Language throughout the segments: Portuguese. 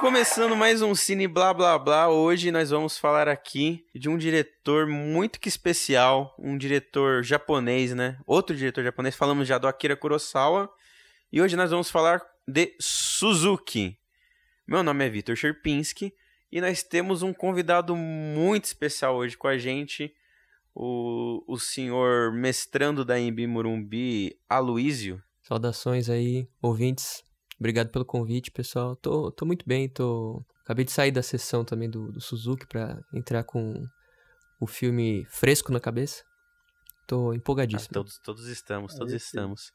Começando mais um Cine Blá Blá Blá, hoje nós vamos falar aqui de um diretor muito que especial, um diretor japonês, né? Outro diretor japonês, falamos já do Akira Kurosawa, e hoje nós vamos falar de Suzuki. Meu nome é Vitor Sherpinski e nós temos um convidado muito especial hoje com a gente, o, o senhor mestrando da Embi Morumbi, Aloísio. Saudações aí, ouvintes. Obrigado pelo convite, pessoal. Tô, tô muito bem, tô... Acabei de sair da sessão também do, do Suzuki para entrar com o filme fresco na cabeça. Tô empolgadíssimo. Ah, todos, todos estamos, todos estamos.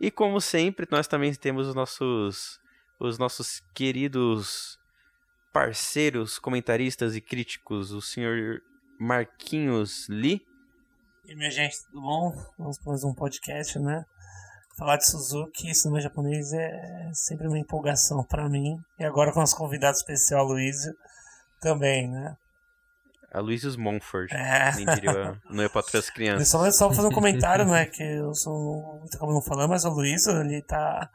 E como sempre, nós também temos os nossos, os nossos queridos parceiros, comentaristas e críticos, o senhor Marquinhos Lee. E minha gente, tudo bom? Vamos para mais um podcast, né? Falar de Suzuki, cinema japonês é sempre uma empolgação para mim. E agora com nosso convidado especial, Luísio, também, né? A Luísius Monfort. É. Nem diria, não é para as crianças. só, só fazer um comentário, né? Que eu sou acabo não falando, mas o Luísio, ele tá,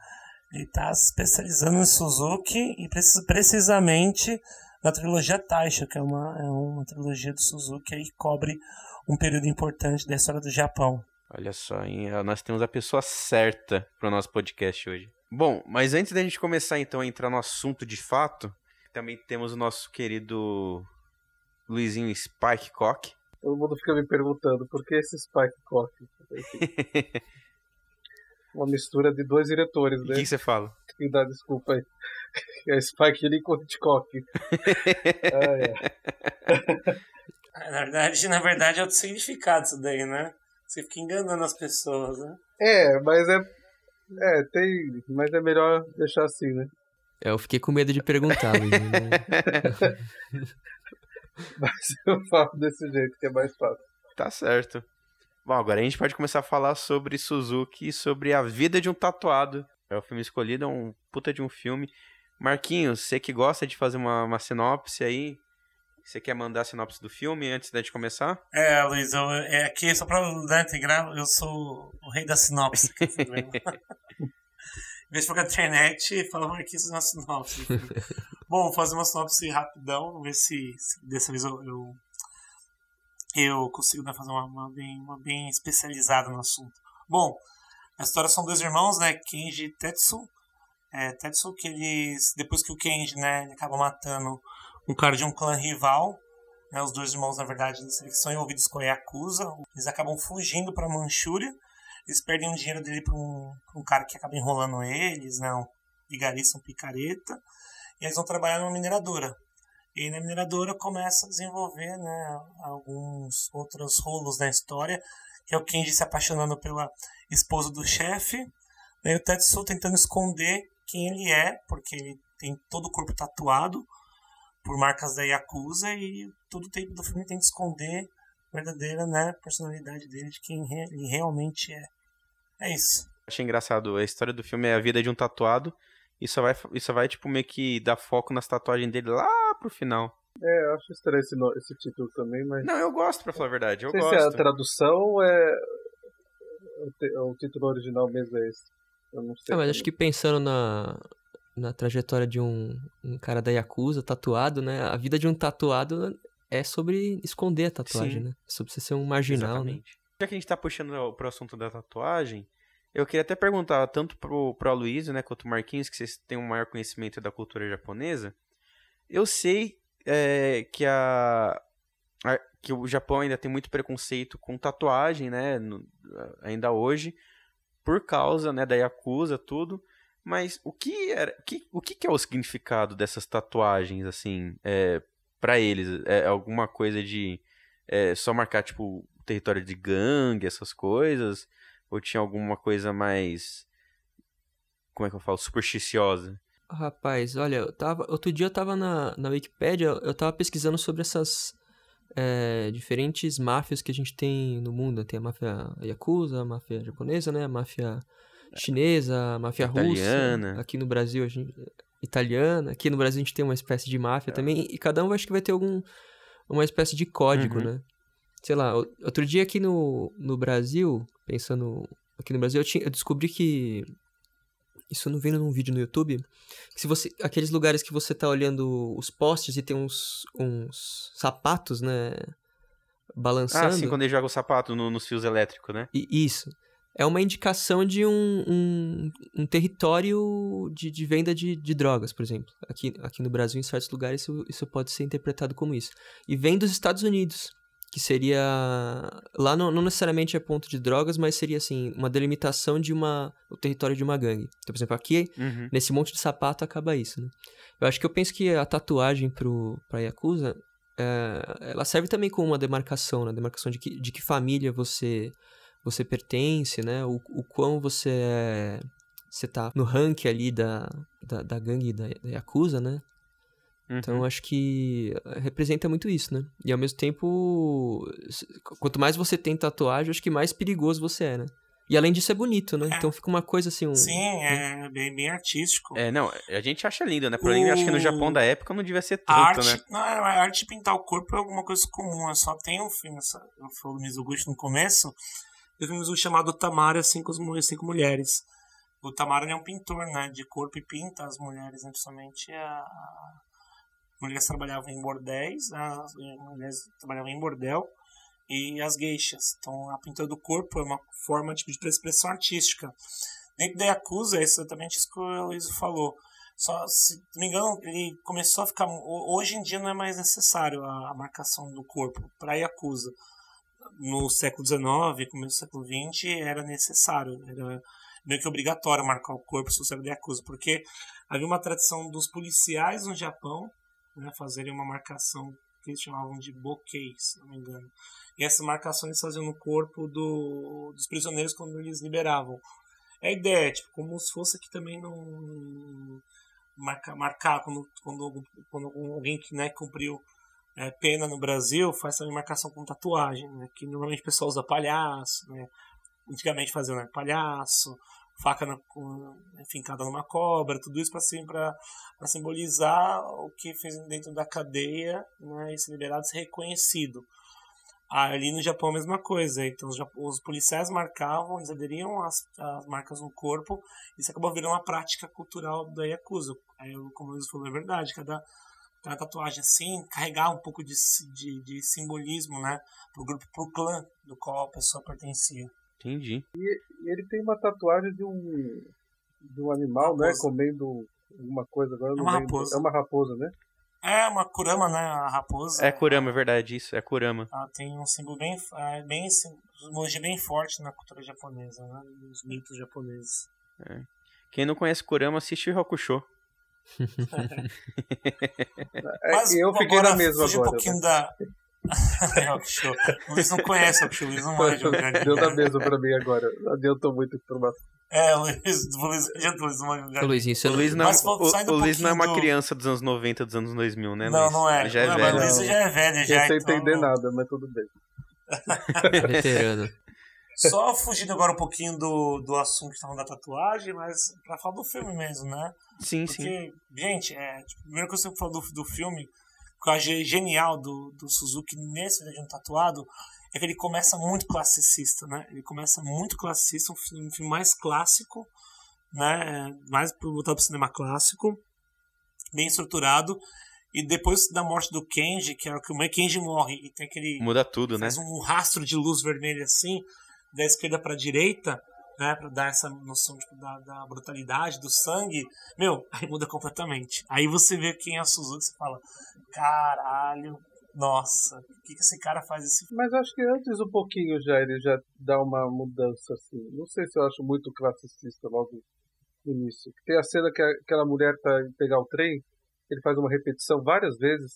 ele tá se especializando em Suzuki e precis- precisamente na trilogia Taisho, que é uma, é uma trilogia do Suzuki aí que cobre um período importante da história do Japão. Olha só, hein? Nós temos a pessoa certa para o nosso podcast hoje. Bom, mas antes da gente começar então a entrar no assunto de fato, também temos o nosso querido Luizinho Spike Cock. Todo mundo fica me perguntando por que esse Spike Cock? Uma mistura de dois diretores, O né? que que você fala? Me dá desculpa aí. É Spike Lee com Hitchcock. Ah, é. Na verdade, na verdade é outro significado isso daí, né? Você fica enganando as pessoas, né? é, mas é. É, tem. Mas é melhor deixar assim, né? É, eu fiquei com medo de perguntar, Luiz. né? Mas eu falo desse jeito que é mais fácil. Tá certo. Bom, agora a gente pode começar a falar sobre Suzuki e sobre a vida de um tatuado. É o filme escolhido, é um puta de um filme. Marquinhos, você que gosta de fazer uma, uma sinopse aí, você quer mandar a sinopse do filme antes da gente começar? É, Luiz, eu, é aqui, só pra né, integrar, eu sou o rei da sinopse. aqui, em vez de ficar na internet, fala Marquinhos na sinopse. Bom, vou fazer uma sinopse rapidão, ver se, se dessa vez eu, eu, eu consigo né, fazer uma, uma bem, uma bem especializada no assunto. Bom, a história são dois irmãos, né, Kenji e Tetsu. É, Tetsu, que eles, depois que o Kenji, né, ele acaba matando um cara de um clã rival, né, os dois irmãos, na verdade, eles são envolvidos com a Yakuza. Eles acabam fugindo para Manchúria. Eles perdem o dinheiro dele para um, um cara que acaba enrolando eles, né, um vigarista, um picareta. E eles vão trabalhar numa mineradora. E na mineradora começa a desenvolver né, alguns outros rolos na história, que é o Kenji se apaixonando pela esposa do chefe, e o Tetsu tentando esconder quem ele é, porque ele tem todo o corpo tatuado por marcas da Yakuza e todo o tempo do filme tem que esconder a verdadeira né, personalidade dele, de quem ele realmente é. É isso. Achei engraçado, a história do filme é a vida de um tatuado e só vai, e só vai tipo, meio que dar foco nas tatuagens dele lá pro final. É, eu acho estranho esse, no- esse título também, mas. Não, eu gosto, pra falar a verdade, eu não sei se é a gosto. tradução ou é. O, te- o título original mesmo é esse. Eu não sei. Ah, mas acho que pensando na, na trajetória de um, um cara da Yakuza, tatuado, né? A vida de um tatuado é sobre esconder a tatuagem, Sim. né? É sobre você ser um marginal, né? Exatamente. Já que a gente tá puxando pro assunto da tatuagem, eu queria até perguntar tanto pro, pro Aloysio, né, quanto o Marquinhos, que vocês têm um maior conhecimento da cultura japonesa. Eu sei é, que a, a- que o Japão ainda tem muito preconceito com tatuagem, né, no- ainda hoje, por causa, né, da Yakuza, tudo. Mas o que era, que, o que que é o significado dessas tatuagens, assim, é, para eles? É alguma coisa de é, só marcar, tipo, território de gangue, essas coisas? Ou tinha alguma coisa mais. Como é que eu falo? Supersticiosa? Rapaz, olha, eu tava, outro dia eu tava na, na Wikipédia, eu tava pesquisando sobre essas é, diferentes máfias que a gente tem no mundo. Tem a máfia Yakuza, a máfia japonesa, né? A máfia chinesa, a máfia Italiana. russa. Aqui no Brasil, a gente, italiana. Aqui no Brasil a gente tem uma espécie de máfia também. E cada um acho que vai ter algum, uma espécie de código, Uhum. né? Sei lá, outro dia aqui no, no Brasil, pensando aqui no Brasil, eu, tinha, eu descobri que isso não vem num vídeo no YouTube, que se você, aqueles lugares que você tá olhando os postes e tem uns, uns sapatos, né, balançando. Ah, sim, quando ele joga o sapato no- nos fios elétricos, né? E isso. É uma indicação de um, um, um território de, de venda de, de drogas, por exemplo. Aqui, aqui no Brasil, em certos lugares, isso, isso pode ser interpretado como isso. E vem dos Estados Unidos, que seria. Lá não, não necessariamente é ponto de drogas, mas seria assim, uma delimitação de uma. o território de uma gangue. Então, por exemplo, aqui, Uhum. nesse monte de sapato, acaba isso, né? Eu acho que eu penso que a tatuagem pro, pra Yakuza. é, ela serve também como uma demarcação, né? Demarcação de que, de que família você você pertence, né? O, o quão você é, você tá no ranking ali da, da, da gangue da, da Yakuza, né? Uhum. Então acho que representa muito isso, né? E ao mesmo tempo, quanto mais você tem tatuagem, eu acho que mais perigoso você é, né? E além disso é bonito, né? Então fica uma coisa assim, um... Sim, é bem, bem artístico. É, não, a gente acha lindo, né? Porém, eu acho que no O- Japão da época não devia ser A tanto, arte, né? não, a arte de pintar o corpo é alguma coisa comum, é só tem um filme, eu falei do Mizoguchi no começo, tem um filme Mizoguchi chamado Tamara, Cinco, Mu- Cinco Mulheres. O Tamara é um pintor, né, de corpo e pinta as mulheres, né, principalmente a... mulheres trabalhavam em bordéis, as mulheres trabalhavam em bordel e as geixas. Então a pintura do corpo é uma forma tipo, de expressão artística. Dentro da Yakuza, é exatamente isso que o Luiz falou. Só, se não me engano, ele começou a ficar. ho- Hoje em dia não é mais necessário a marcação do corpo para Yakuza. No século XIX, começo do século XX, era necessário. Era meio que obrigatório marcar o corpo se você era da Yakuza. Porque havia uma tradição dos policiais no Japão né, fazerem uma marcação que eles chamavam de bokeh, se não me engano. E essas marcações faziam no corpo do, dos prisioneiros quando eles liberavam. É a ideia, tipo, como se fosse aqui também não marcar, marcar quando, quando, quando alguém que né, cumpriu é, pena no Brasil faz também marcação com tatuagem, né, que normalmente o pessoal usa palhaço, né, antigamente faziam né, palhaço, faca na, fincada numa cobra, tudo isso para simbolizar o que fez dentro da cadeia né, e ser liberado ser reconhecido. Ali no Japão a mesma coisa, então os, os policiais marcavam, eles aderiam às, às marcas no corpo, isso acabou virando uma prática cultural da Yakuza. Aí, eu- como eles falou, é verdade, cada, cada tatuagem assim carregar um pouco de, de, de simbolismo, né, pro grupo, pro clã do qual a pessoa pertencia. Entendi. E ele tem uma tatuagem de um, de um animal, né? Raposa. Comendo alguma coisa agora. É uma raposa. É uma raposa, né? É uma Kurama, né, a raposa. É Kurama, é verdade, isso, é Kurama. Ela tem um símbolo bem, é, bem simbologia bem forte na cultura japonesa, né, nos mitos japoneses. Quem não conhece Kurama, assiste o É, eu fiquei na mesma agora. um pouquinho da... É. O Luiz não conhece o Luiz não manja Gardenia. Deu na mesma pra mim agora. Não adiantou muito informação. É, Luiz, o Luiz, adianta, o Luiz não manja o Ô, Gardenia. Luizinho, você O não... Luiz não, Mas, o, o um Luiz não é uma criança dos anos 90, dos anos 2000, né, Não, Luiz? não é. Já é não, velho. Mas o Luiz já é velho, já. Não sei então- entender nada, mas tudo bem. veterano. Só fugindo agora um pouquinho do, do assunto que estavam da tatuagem, mas pra falar do filme mesmo, né? Sim, sim. Porque, gente, é, tipo, a primeira coisa que eu falo do, do filme, que eu achei genial do, do Suzuki nesse vídeo um tatuado, é que ele começa muito classicista, né? Ele começa muito classicista, um filme, um filme mais clássico, né? Mais voltado pro cinema clássico, bem estruturado. E depois da morte do Kenji, que é o que o Kenji morre e tem aquele Muda tudo, né? faz um rastro de luz vermelha assim, da esquerda para direita, né, para dar essa noção tipo, da, da brutalidade, do sangue. Meu, aí muda completamente. Aí você vê quem é a Suzuki e fala: caralho, nossa, o que, que esse cara faz esse Mas acho que antes um pouquinho já ele já dá uma mudança assim. Não sei se eu acho muito classicista logo no início. Tem a cena que a- aquela mulher tá em pegar o trem, ele faz uma repetição várias vezes.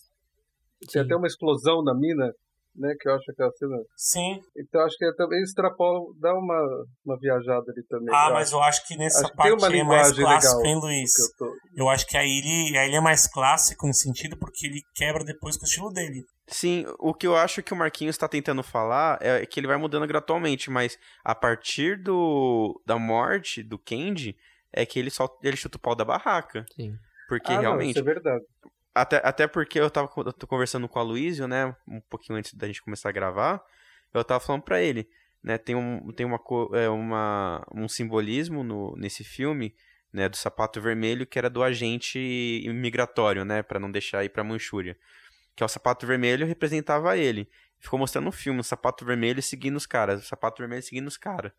Tem Sim. até uma explosão na mina, né? Que eu acho aquela cena. Sim. Então acho que é também extrapola, dá uma, uma viajada ali também. Ah, eu mas acho, eu acho que nessa Acho que tem parte uma aí é mais clássico, legal hein, Luiz? que eu tô- Eu acho que aí ele, aí ele é mais clássico no sentido porque ele quebra depois com o estilo dele. Sim, o que eu acho que o Marquinhos está tentando falar é que ele vai mudando gradualmente, mas a partir do da morte do Kenji é que ele só ele chuta o pau da barraca. Sim. Porque Ah, não, realmente, isso é verdade. Até, até porque eu tava eu conversando com a Luísio, né, um pouquinho antes da gente começar a gravar, eu tava falando pra ele, né, tem um tem uma é, uma um simbolismo no nesse filme né, do sapato vermelho, que era do agente imigratório, né, para não deixar ir para Manchúria. Que é o sapato vermelho representava ele. Ficou mostrando no filme o sapato vermelho seguindo os caras, o sapato vermelho seguindo os caras.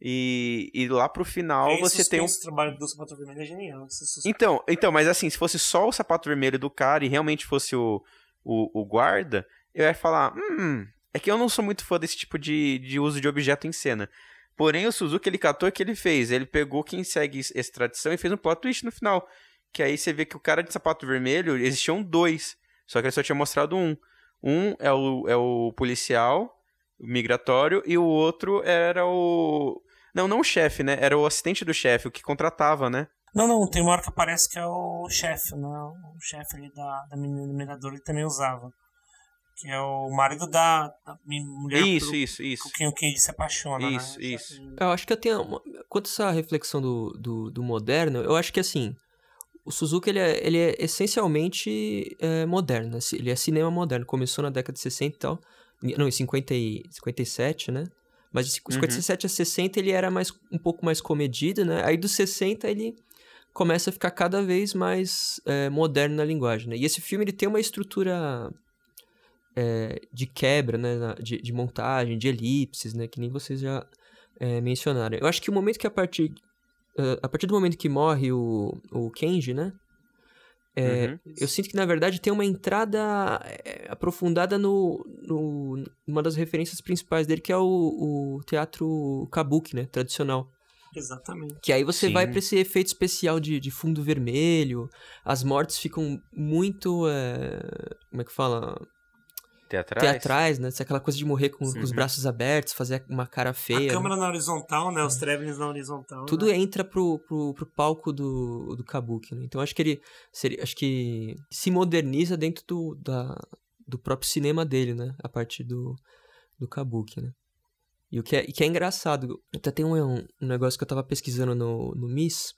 E, e lá pro final Aí, você tem um O trabalho do sapato vermelho é genial. esse então, então, mas assim, se fosse só o sapato vermelho do cara e realmente fosse o, o, o guarda, eu ia falar, hum, é que eu não sou muito fã desse tipo de, de uso de objeto em cena. Porém, o Suzuki, ele catou o que ele fez. Ele pegou quem segue essa tradição e fez um plot twist no final. Que aí você vê que o cara de sapato vermelho, existiam dois. Só que ele só tinha mostrado um. Um é o, é o policial o migratório e o outro era o... Não, não o chefe, né? Era o assistente do chefe, o que contratava, né? Não, não, tem uma hora que aparece que é o chefe, né? O chefe ali da, da menina do mirador ele também usava. Que é o marido da, da mulher Isso, por, isso, isso. com quem o Kenji se apaixona, Isso, né? isso. Eu acho que eu tenho. Uma... Quanto a essa reflexão do, do, do moderno, eu acho que assim. O Suzuki ele é, ele é essencialmente é, moderno. né? Ele é cinema moderno. Começou na década de 60 e tal. Não, em 50 e, 57, né? Mas de 57 a 60 ele era mais, um pouco mais comedido, né? Aí dos 60 ele começa a ficar cada vez mais é, moderno na linguagem, né? E esse filme ele tem uma estrutura é, de quebra, né? De, de montagem, de elipses, né? Que nem vocês já é, mencionaram. Eu acho que o momento que a partir a partir do momento que morre o, o Kenji, né? É, Uhum. Eu sinto que, na verdade, tem uma entrada é, aprofundada no, no numa das referências principais dele, que é o, o teatro kabuki, né? Tradicional. Exatamente. Que aí você Sim. vai pra esse efeito especial de, de fundo vermelho, as mortes ficam muito. é, como é que fala? Teatrais? Teatrais, né? Aquela coisa de morrer com, com os Uhum. braços abertos, fazer uma cara feia. a né? câmera na horizontal, né? Os travelings na horizontal. Tudo né? entra pro, pro, pro palco do, do Kabuki, né? Então acho que ele seria, acho que se moderniza dentro do, da, do próprio cinema dele, né? A partir do, do Kabuki, né? E o que é, e que é engraçado, até tem um, um negócio que eu tava pesquisando no, no Miss,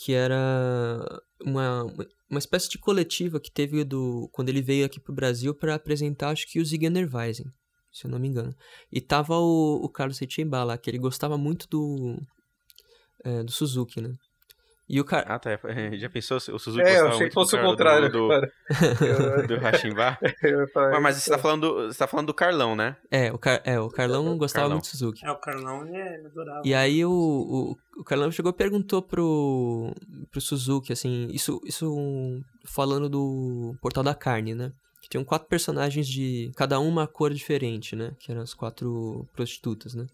que era uma, uma espécie de coletiva que teve do quando ele veio aqui pro Brasil para apresentar, acho que o Weisen, se eu não me engano. E tava o, o Carlos Seixemba lá, que ele gostava muito do é, do Suzuki, né? E o cara. Ah, tá. Já pensou? O Suzuki É, eu gostava achei muito que fosse do o contrário, do, cara. do, do Hashimba? Mas, mas você tá falando, do- você tá falando do Carlão, né? É, o, Car, é, o Carlão gostava Carlão. muito do Suzuki. É, o Carlão, ele é adorável. E aí o, o, o Carlão chegou e perguntou pro, pro Suzuki, assim, isso, isso falando do Portal da Carne, né? Que tinham quatro personagens de cada um uma cor diferente, né? Que eram as quatro prostitutas, né?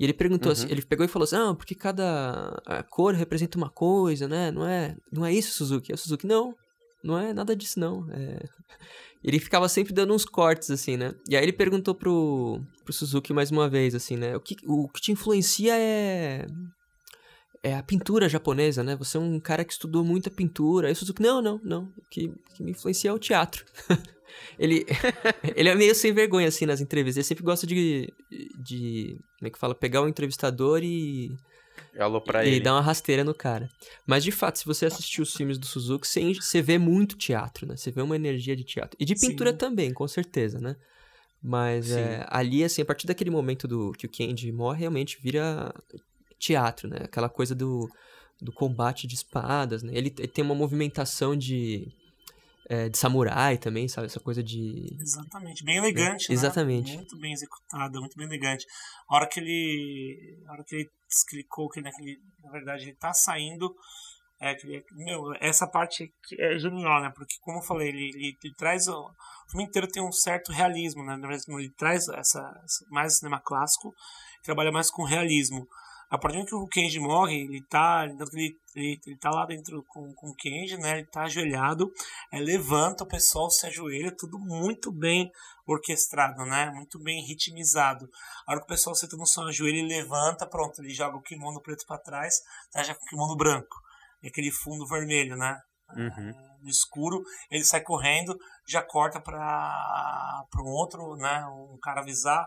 E ele perguntou Uhum. assim, ele pegou e falou assim, ah, porque cada cor representa uma coisa, né? Não é, não é isso, Suzuki? É o Suzuki, não, não é nada disso, não. É... Ele ficava sempre dando uns cortes, assim, né? E aí ele perguntou pro, pro Suzuki mais uma vez, assim, né? O que, o que te influencia é é a pintura japonesa, né? Você é um cara que estudou muita pintura. Aí o Suzuki, não, não, não. O que, que me influencia é o teatro. ele, ele é meio sem vergonha, assim, nas entrevistas. Ele sempre gosta de, de como é que fala? Pegar o entrevistador e, Alô pra e ele. dar uma rasteira no cara. Mas, de fato, se você assistir os filmes do Suzuki, você, você vê muito teatro, né? Você vê uma energia de teatro. E de Sim. pintura também, com certeza, né? Mas Sim. é, ali, assim, a partir daquele momento do que o Kenji morre, realmente vira teatro, né? Aquela coisa do, do combate de espadas, né? Ele, ele tem uma movimentação de, é, de samurai também, sabe? Essa coisa de... Exatamente, bem elegante, né? Exatamente. Muito bem executada, muito bem elegante. A hora que ele, a hora que ele explicou que naquele, na verdade ele tá saindo, é ele- meu, essa parte é genial, né? Porque como eu falei, ele, ele, ele traz o, o filme inteiro tem um certo realismo, né? Ele traz essa- mais cinema clássico, trabalha mais com realismo. A partir do que o Kenji morre, ele tá, ele, ele, ele tá lá dentro com, com o Kenji, né? Ele tá ajoelhado, aí levanta, o pessoal se ajoelha, tudo muito bem orquestrado, né? Muito bem ritmizado. A hora que o pessoal senta no som, ajoelha e levanta, pronto, ele joga o kimono preto para trás, tá já com o kimono branco. E aquele fundo vermelho, né? Uhum. No escuro, ele sai correndo, já corta para um outro, né? Um cara avisar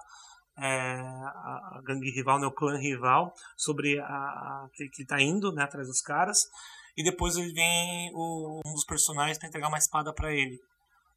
é, a, gangue rival, né, o clã rival, sobre a, a que, que tá indo né, atrás dos caras. E depois ele vem o, um dos personagens para entregar uma espada para ele.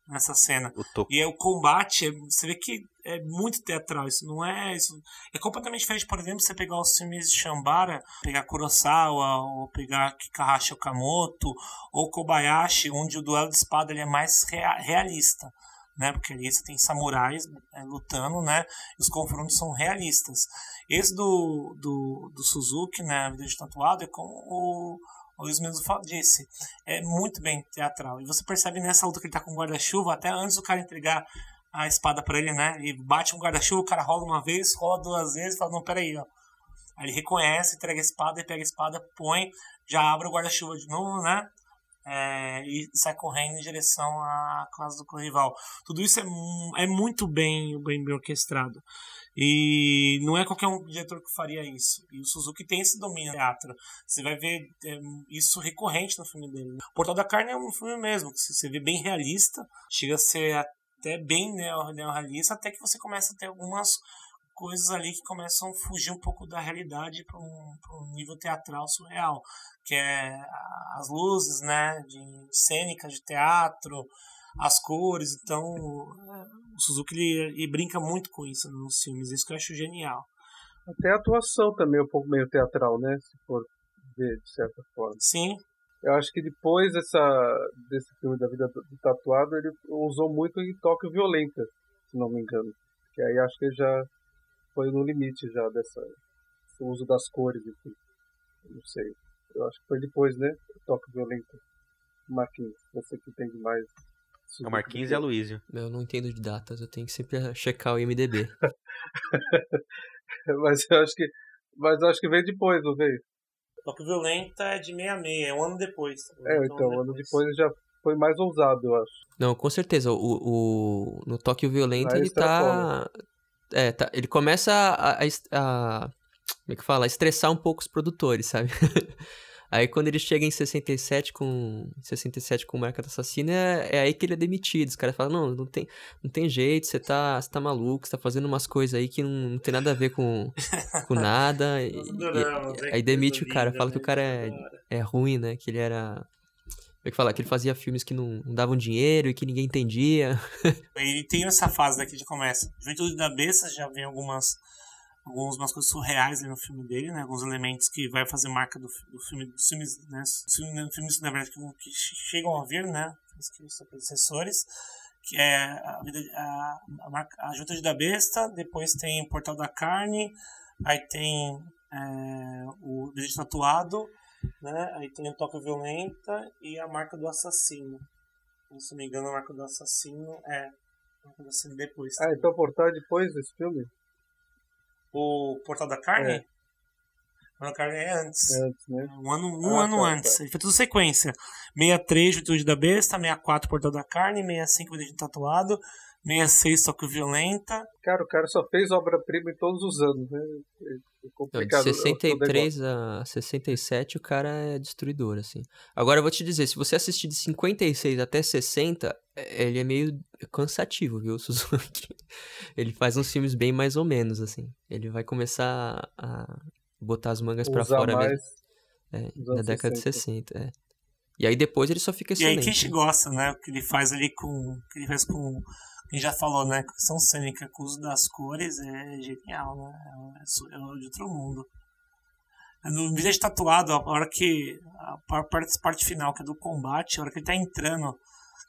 nessa cena. E é o combate, é- você vê que é muito teatral, isso não é. Isso é completamente diferente, por exemplo, você pegar os filmes de Shambara, pegar Kurosawa, ou pegar Kikahashi Okamoto, ou Kobayashi, onde o duelo de espada ele é mais rea- realista. Né, porque ali você tem samurais é, lutando, né? E os confrontos são realistas. Esse do, do, do Suzuki, né? A Vida de Tatuado, é como o, Luiz mesmo disse. É muito bem teatral. E você percebe nessa luta que ele tá com guarda-chuva, até antes do cara entregar a espada pra ele, né? Ele bate um guarda-chuva, o cara rola uma vez, rola duas vezes e fala, não, peraí, ó. Aí ele reconhece, entrega a espada, e pega a espada, põe, já abre o guarda-chuva de novo, né? É, e sai correndo em direção à classe do rival. Tudo isso é, é muito bem, bem, bem orquestrado. E não é qualquer um diretor que faria isso. E o Suzuki tem esse domínio teatro. Você vai ver é, isso recorrente no filme dele. O Portal da Carne é um filme mesmo, que você vê bem realista, chega a ser até bem neo- neorrealista, até que você começa a ter algumas coisas ali que começam a fugir um pouco da realidade para um, um nível teatral surreal, que é as luzes, né, de cênica de teatro, as cores, então o Suzuki ele, ele brinca muito com isso nos filmes, isso que eu acho genial. Até a atuação também é um pouco meio teatral, né? Se for ver de certa forma. Sim, Eu acho que depois dessa, desse filme da vida do do tatuado, ele usou muito em Tóquio Violenta, se não me engano. Que aí acho que ele já foi no limite já dessa o uso das cores, enfim. Não sei. Eu acho que foi depois, né? Tóquio Violenta. Marquinhos, você que entende mais. É o Marquinhos e a Luísio. Eu não entendo de datas, eu tenho que sempre checar o IMDB. Mas eu acho que. Mas eu acho que veio depois, não veio? Tóquio Violenta é de 66, é um ano depois. É, então, um ano depois já foi mais ousado, eu acho. Não, com certeza. O, o, no Tóquio Violento ele tá. É, tá. Ele começa a, a, a- Como é que fala? A estressar um pouco os produtores, sabe? Aí quando ele chega em 67 com. 67 com Marca do Assassino, é, é aí que ele é demitido. Os caras falam, não, não tem, não tem jeito, você tá, você tá maluco, você tá fazendo umas coisas aí que não, não tem nada a ver com, com nada. e- e- aí demite o cara, fala que o cara é, é ruim, né? Que ele era. É que fala? Que ele fazia filmes que não, não davam dinheiro e que ninguém entendia. Ele tem essa fase daqui de começa. Juventude da Besta já vem algumas algumas coisas surreais no filme dele, né? Alguns elementos que vai fazer marca do, do filme, dos filmes, né? Filmes, filmes na verdade que, que chegam a vir, né? Os são predecessores, que é a a, a, a Juventude da Besta, depois tem o Portal da Carne, aí tem é, o Desejo Tatuado, né? Aí tem o Toque Violenta e a Marca do Assassino. Se não me engano, a Marca do Assassino é a Marca do Assassino depois. Ah, então Portal é depois desse filme? O Portal da Carne? É. O Portal da Carne é antes. É antes, né? Um ano, um Ah, ano tá, antes. tá. Ele fez tudo sequência. 63, Juventude da Besta. 64, Portal da Carne. 65, Vida de Tatuado. 66, Tóquio Violenta. Cara, o cara só fez obra-prima em todos os anos, né? É de complicado. o- o negócio. 63 a 67 o cara é destruidor, assim. Agora eu vou te dizer, se você assistir de 56 até 60, é- ele é meio cansativo, viu, Suzuki? Ele faz uns filmes bem mais ou menos, assim. Ele vai começar a botar as mangas pra Usar fora mais. mesmo é, na década 60. de 60, é. E aí depois ele só fica E aí, excelente. quem te né? gosta, né? O que ele faz ali com. O que ele faz com. Quem já falou, né? Ação cênica, com o uso das cores é genial, né? É, su- é de outro mundo. No vídeo de tatuado, a hora que. A par- parte, parte final, que é do combate, a hora que ele tá entrando,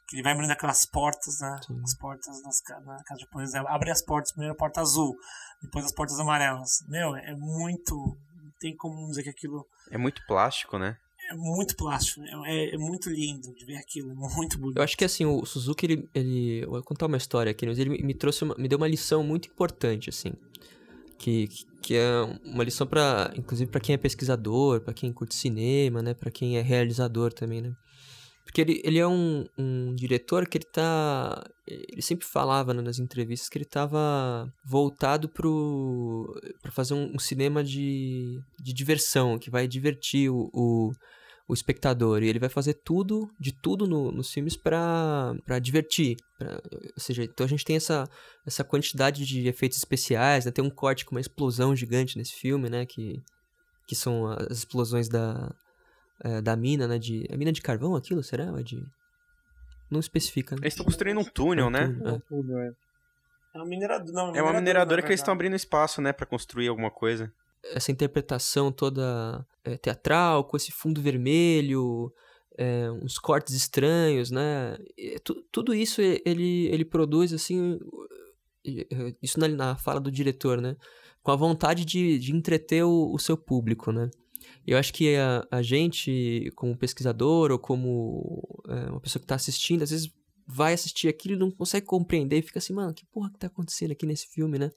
que ele vai abrindo aquelas portas, né? Sim. As portas nas, ca- na casa japonesa. Abre as portas, primeiro a porta azul, depois as portas amarelas. Meu, é muito. Não tem como dizer que aquilo É muito plástico, né? É muito plástico. É, é muito lindo de ver aquilo, muito bonito. Eu acho que assim, o Suzuki, ele. ele eu vou contar uma história aqui, mas ele me- me trouxe uma, me deu uma lição muito importante, assim. Que, que é uma lição para inclusive para quem é pesquisador, para quem curte cinema, né, para quem é realizador também, né? Porque ele, ele é um, um diretor que ele tá ele sempre falava né, nas entrevistas que ele estava voltado pro para fazer um, um cinema de, de diversão, que vai divertir o, o, o espectador. E ele vai fazer tudo, de tudo no- nos filmes pra pra divertir. pra- ou seja, então a gente tem essa, essa quantidade de efeitos especiais, né? Tem um corte com uma explosão gigante nesse filme, né? Que, que são as explosões da, eh, da mina, né? De, é mina de carvão aquilo, será? Ou é de... não especifica. Né? Eles estão construindo um túnel, É um né? túnel, É é. um túnel, é. É uma mineradora. Não, É uma mineradora que eles estão abrindo espaço, né, Pra construir alguma coisa. Essa interpretação toda é, teatral, com esse fundo vermelho, é, uns cortes estranhos, né? E tu- tudo isso ele, ele produz, assim, e- e- isso na, na fala do diretor, né? Com a vontade de, de entreter o, o seu público, né? Eu acho que a, a gente, como pesquisador ou como é, uma pessoa que está assistindo, às vezes vai assistir aquilo e não consegue compreender e fica assim, mano, que porra que tá acontecendo aqui nesse filme, né?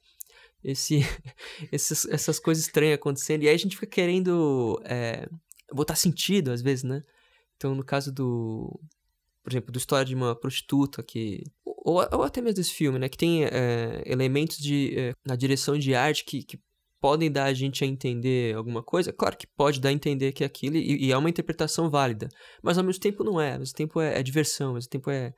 Esse, essas, essas coisas estranhas acontecendo. E aí a gente fica querendo é, botar sentido, às vezes, né? Então, no caso do. Por exemplo, do história de uma prostituta que. Ou, ou até mesmo desse filme, né? Que tem é, elementos de. é, na direção de arte que, que podem dar a gente a entender alguma coisa. Claro que pode dar a entender que é aquilo e, e é uma interpretação válida. Mas ao mesmo tempo não é. Ao mesmo tempo é, é diversão, ao mesmo tempo é,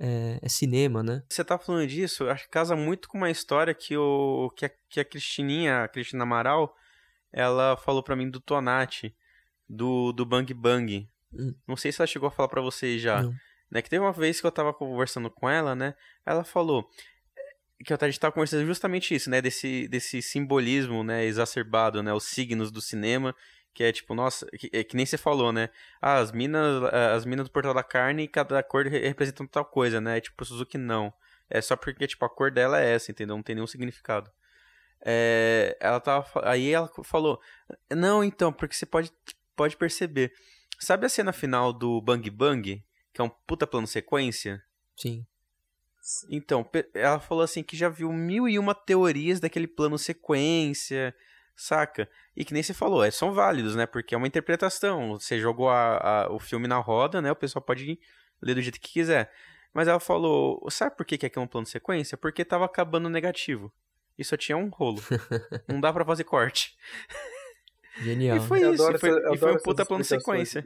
é, é cinema, né? Você tá falando disso, acho que casa muito com uma história que, o, que, a, que a Cristininha, a Cristina Amaral, ela falou pra mim do Tonati, do, do Bang Bang. Hum. Não sei se ela chegou a falar pra vocês já. Não. Né, que teve uma vez que eu tava conversando com ela, né? Ela falou que a gente tava conversando justamente isso, né? Desse, desse simbolismo, né? Exacerbado, né? Os signos do cinema. Que é tipo, nossa, que, é que nem você falou, né? Ah, as minas, as minas do Portal da Carne, cada cor re- representa tal coisa, né? Tipo, Suzuki não. É só porque, tipo, a cor dela é essa, entendeu? Não tem nenhum significado. É, ela tava. Aí ela falou. Não, então, porque você pode, pode perceber. Sabe a cena final do Bang Bang? Que é um puta plano sequência? Sim. Então, ela falou assim que já viu mil e uma teorias daquele plano sequência, saca? E que nem você falou, é, são válidos, né? Porque é uma interpretação. Você jogou a- a- o filme na roda, né? O pessoal pode ler do jeito que quiser. Mas ela falou, sabe por que que aquilo é um plano sequência? Porque tava acabando negativo. E só tinha um rolo. Não dá pra fazer corte. Genial. E foi Eu isso. E foi, essa- e foi um puta plano explicações sequência.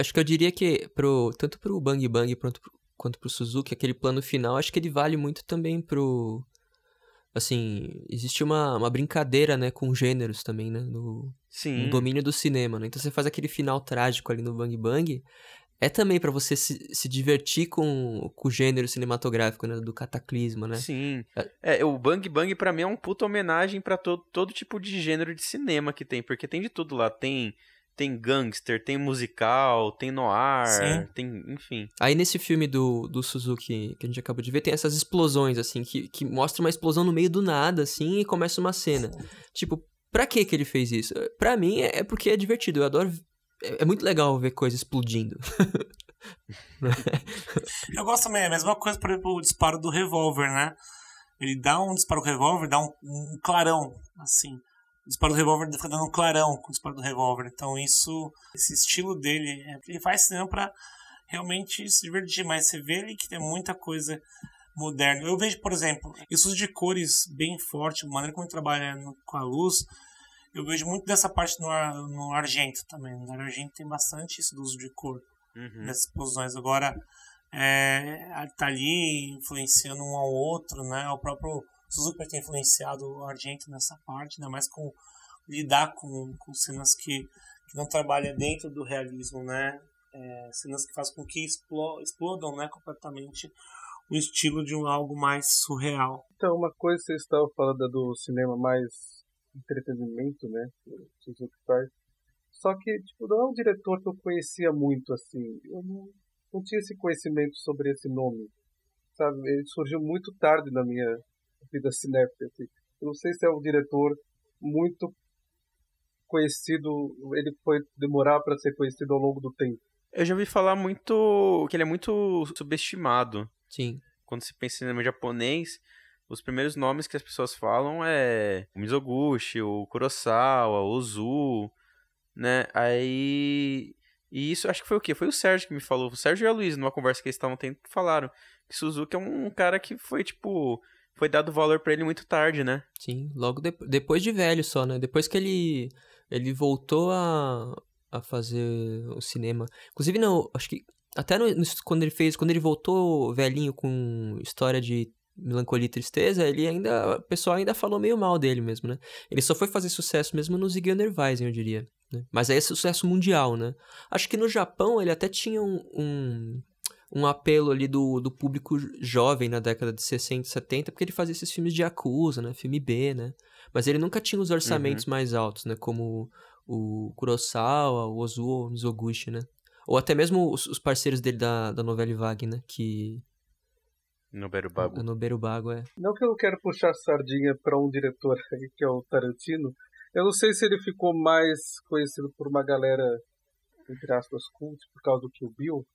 Acho que eu diria que pro, tanto pro Bang Bang quanto pro, quanto pro Suzuki, aquele plano final, acho que ele vale muito também pro. Assim, existe uma, uma brincadeira, né, com gêneros também, né? No, Sim. no domínio do cinema, né? Então você faz aquele final trágico ali no Bang Bang. É também pra você se, se divertir com, com o gênero cinematográfico, né? Do cataclisma, né? Sim. É, o Bang Bang pra mim é um puta homenagem pra todo, todo tipo de gênero de cinema que tem, porque tem de tudo lá, tem tem gangster, tem musical, tem noir, Sim. tem, enfim. Aí nesse filme do, do Suzuki que a gente acabou de ver, tem essas explosões, assim, que, que mostra uma explosão no meio do nada, assim, e começa uma cena. Tipo, pra que que ele fez isso? Pra mim é é porque é divertido, eu adoro... É, é muito legal ver coisa explodindo. Eu gosto também, é a mesma coisa, por exemplo, o disparo do revólver, né? Ele dá um disparo com o revólver, dá um, um clarão, assim. O disparo do revólver fica dando um clarão com o disparo do revólver. Então, isso, esse estilo dele, é, ele faz cinema pra realmente se divertir, mas você vê ali que tem muita coisa moderna. Eu vejo, por exemplo, isso de cores bem forte, a maneira como ele trabalha com a luz, eu vejo muito dessa parte no, ar- no argento também. No argento tem bastante isso do uso de cor Uhum. nessas explosões. Agora, é, tá ali influenciando um ao outro, né? O próprio Suzuki tem influenciado o Argento nessa parte, ainda mais com lidar com, com cenas que, que não trabalham dentro do realismo, né? É, cenas que fazem com que explo, explodam né, completamente o estilo de um algo mais surreal. Então, uma coisa que vocês estavam falando do cinema mais entretenimento, né? Suzuki faz. Só que, tipo, não é um diretor que eu conhecia muito, assim. Eu não, não tinha esse conhecimento sobre esse nome. Sabe? Ele surgiu muito tarde na minha vida cinéfila, assim. Eu não sei se é um diretor muito conhecido, ele foi demorar para ser conhecido ao longo do tempo. Eu já ouvi falar muito que ele é muito subestimado. Sim. Quando se pensa em cinema japonês, os primeiros nomes que as pessoas falam é o Mizoguchi, o Kurosawa, o Ozu, né? Aí. E isso acho que foi o quê? Foi o Sérgio que me falou. O Sérgio e a Luiz, numa conversa que eles estavam tendo, falaram que Suzuki é um cara que foi, tipo. Foi dado valor pra ele muito tarde, né? Sim, logo de- depois de velho só, né? Depois que ele ele voltou a, a fazer o cinema. Inclusive, não, acho que até no- no- quando ele fez, quando ele voltou velhinho com história de melancolia e tristeza, ele ainda, o pessoal ainda falou meio mal dele mesmo, né? Ele só foi fazer sucesso mesmo no Zigeuner Weisen, eu diria. né? Mas aí é sucesso mundial, né? Acho que no Japão ele até tinha um, um, um apelo ali do, do público jovem na década de 60 e 70, porque ele fazia esses filmes de Yakuza, né? Filme B, né? Mas ele nunca tinha os orçamentos Uhum. mais altos, né? Como o Kurosawa, o Ozuo, o Mizoguchi, né? Ou até mesmo os, os parceiros dele da, da novela Vague, né? Que... No Berubago. No Berubago, é. Não que eu não quero puxar sardinha para um diretor aí, que é o Tarantino. Eu não sei se ele ficou mais conhecido por uma galera, entre aspas, cult, por causa do Kill Bill.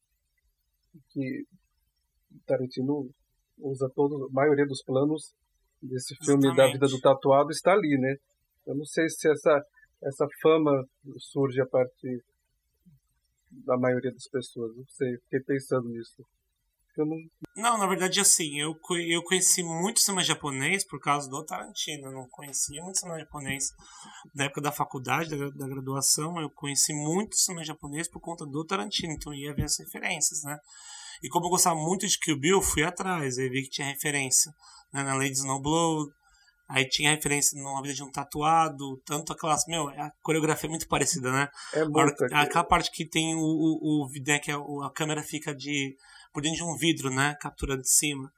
Que Tarantino usa todo, a maioria dos planos desse filme da vida do tatuado está ali, né? Eu não sei se essa, essa fama surge a partir da maioria das pessoas. Não sei, fiquei pensando nisso. Eu não, Não, na verdade, assim, eu, eu conheci muito cinema japonês por causa do Tarantino. Eu não conhecia muito cinema japonês da época da faculdade, da, da graduação. Eu conheci muito cinema japonês por conta do Tarantino, então eu ia ver as referências, né? E como eu gostava muito de Kill Bill, eu fui atrás, aí vi que tinha referência né, na Lady Snowblood, aí tinha referência na vida de um tatuado, tanto aquelas. Meu, a coreografia é muito parecida, né? é A muito. aquela parte que tem o, o, o né, que é o- a câmera fica de por dentro de um vidro, né, captura de cima.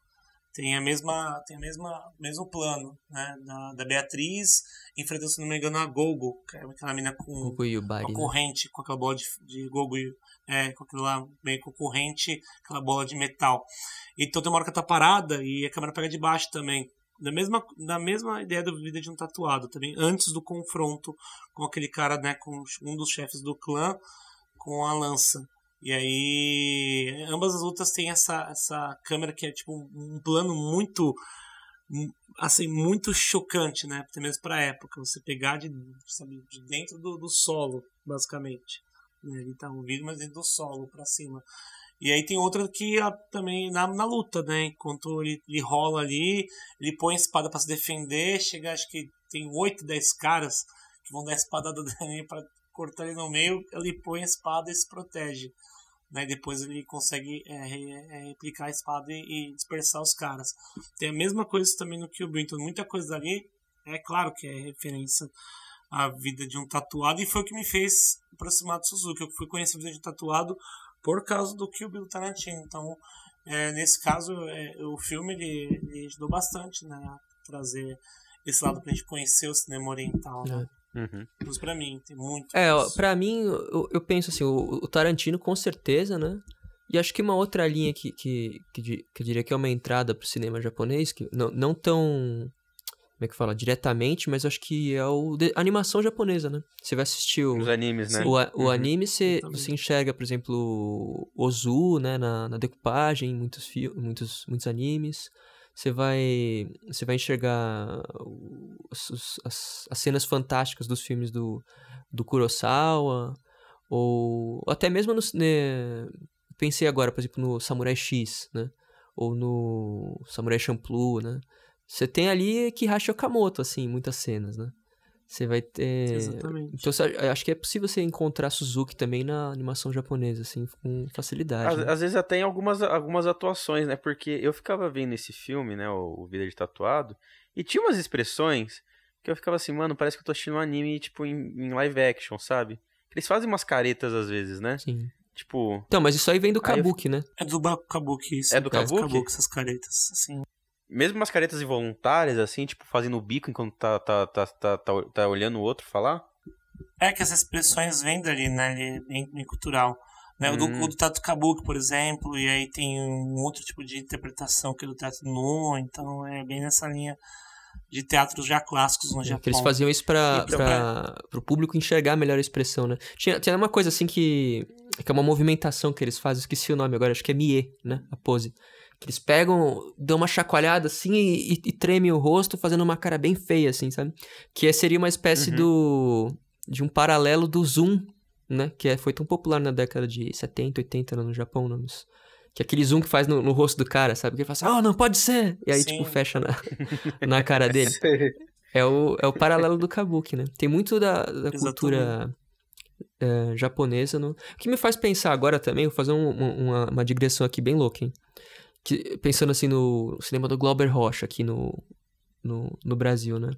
Tem a mesma tem a mesma mesmo plano, né, da, da Beatriz enfrentando, se não me engano, a Gogo, que é aquela mina com O Yubari, uma né? corrente, com aquela bola de, de Gogo, é, com aquilo lá meio com corrente, aquela bola de metal. Então tem uma hora que ela tá parada e a câmera pega de baixo também. Da mesma, da mesma ideia da vida de um tatuado também, antes do confronto com aquele cara, né, com um dos chefes do clã, com a lança. E aí, ambas as lutas têm essa, essa câmera que é tipo um plano muito, assim, muito chocante, né? Até mesmo pra época. Você pegar de, sabe, de dentro do, do solo, basicamente. Né? Ele tá um vídeo, mas dentro do solo, pra cima. E aí tem outra que ah, também na, na luta, né? Enquanto ele, ele rola ali, ele põe a espada pra se defender, chega, acho que tem 8, 10 caras que vão dar a espadada nele pra cortar ele no meio, ele põe a espada e se protege. Né? Depois ele consegue é, é, replicar a espada e, e dispersar os caras. Tem a mesma coisa também no Kill Bill, então muita coisa ali, é claro que é referência à vida de um tatuado, e foi o que me fez aproximar do Suzuki. Eu fui conhecer a vida de um tatuado por causa do Kill Bill Tarantino. Então, é, nesse caso, é, o filme ele, ele ajudou bastante né, a trazer esse lado pra gente conhecer o cinema oriental. Né? Uhum. Mas pra mim, tem muito. É, ó, isso. pra mim, eu, eu penso assim, o, o Tarantino com certeza, né? E acho que uma outra linha que, que, que, que eu diria que é uma entrada pro cinema japonês, que não, não tão, como é que fala, diretamente, mas acho que é o de- a animação japonesa, né? Você vai assistir o, Os animes, né? o, a- o Uhum. anime, você, você enxerga, por exemplo, Ozu, né, na, na decupagem, em muitos, muitos, muitos animes. Você vai, você vai enxergar os- as, as cenas fantásticas dos filmes do, do Kurosawa, ou até mesmo no, né, pensei agora, por exemplo, no Samurai X, né, ou no Samurai Champloo, né. Você tem ali Kihashi Okamoto, assim, muitas cenas, né. Você vai ter... Exatamente. Então, acho que é possível você encontrar Suzuki também na animação japonesa, assim, com facilidade. Às, né? às vezes até em algumas, algumas atuações, né? Porque eu ficava vendo esse filme, né? O, o Vida de Tatuado, e tinha umas expressões que eu ficava assim, mano, parece que eu tô assistindo um anime, tipo, em, em live action, sabe? Eles fazem umas caretas às vezes, né? Sim. Tipo, Então, mas isso aí vem do Aí eu Kabuki, né? É do Ba- Kabuki, isso. É do Kabuki? Kabuki, essas caretas. Assim. Mesmo umas caretas involuntárias, assim, tipo, fazendo o bico enquanto tá, tá, tá, tá, tá, tá olhando o outro falar. É que essas expressões vêm dali, né? Bem, bem cultural. Né? O, do, Hum. o do Tato Kabuki, por exemplo, e aí tem um outro tipo de interpretação que é do Tato No, então é bem nessa linha de teatros já clássicos no É, Japão. que eles faziam isso pra, Então, pra, pro público enxergar melhor a expressão, né? Tinha, tinha uma coisa assim que. que é uma movimentação que eles fazem, esqueci o nome agora, acho que é Mie, né? A pose. Eles pegam, dão uma chacoalhada assim e, e, e tremem o rosto, fazendo uma cara bem feia, assim, sabe? Que seria uma espécie Uhum. do. de um paralelo do zoom, né? Que é, foi tão popular na década de 70, 80 no Japão, né? Nos- que é aquele zoom que faz no, no rosto do cara, sabe? Que ele fala assim, oh, não pode ser! E aí, Sim. tipo, fecha na, na cara dele. É o, é o paralelo do Kabuki, né? Tem muito da, da cultura é, japonesa. No... O que me faz pensar agora também, vou fazer um- uma, uma digressão aqui bem louca, hein? Que, pensando assim no cinema do Glauber Rocha aqui no, no, no Brasil, né?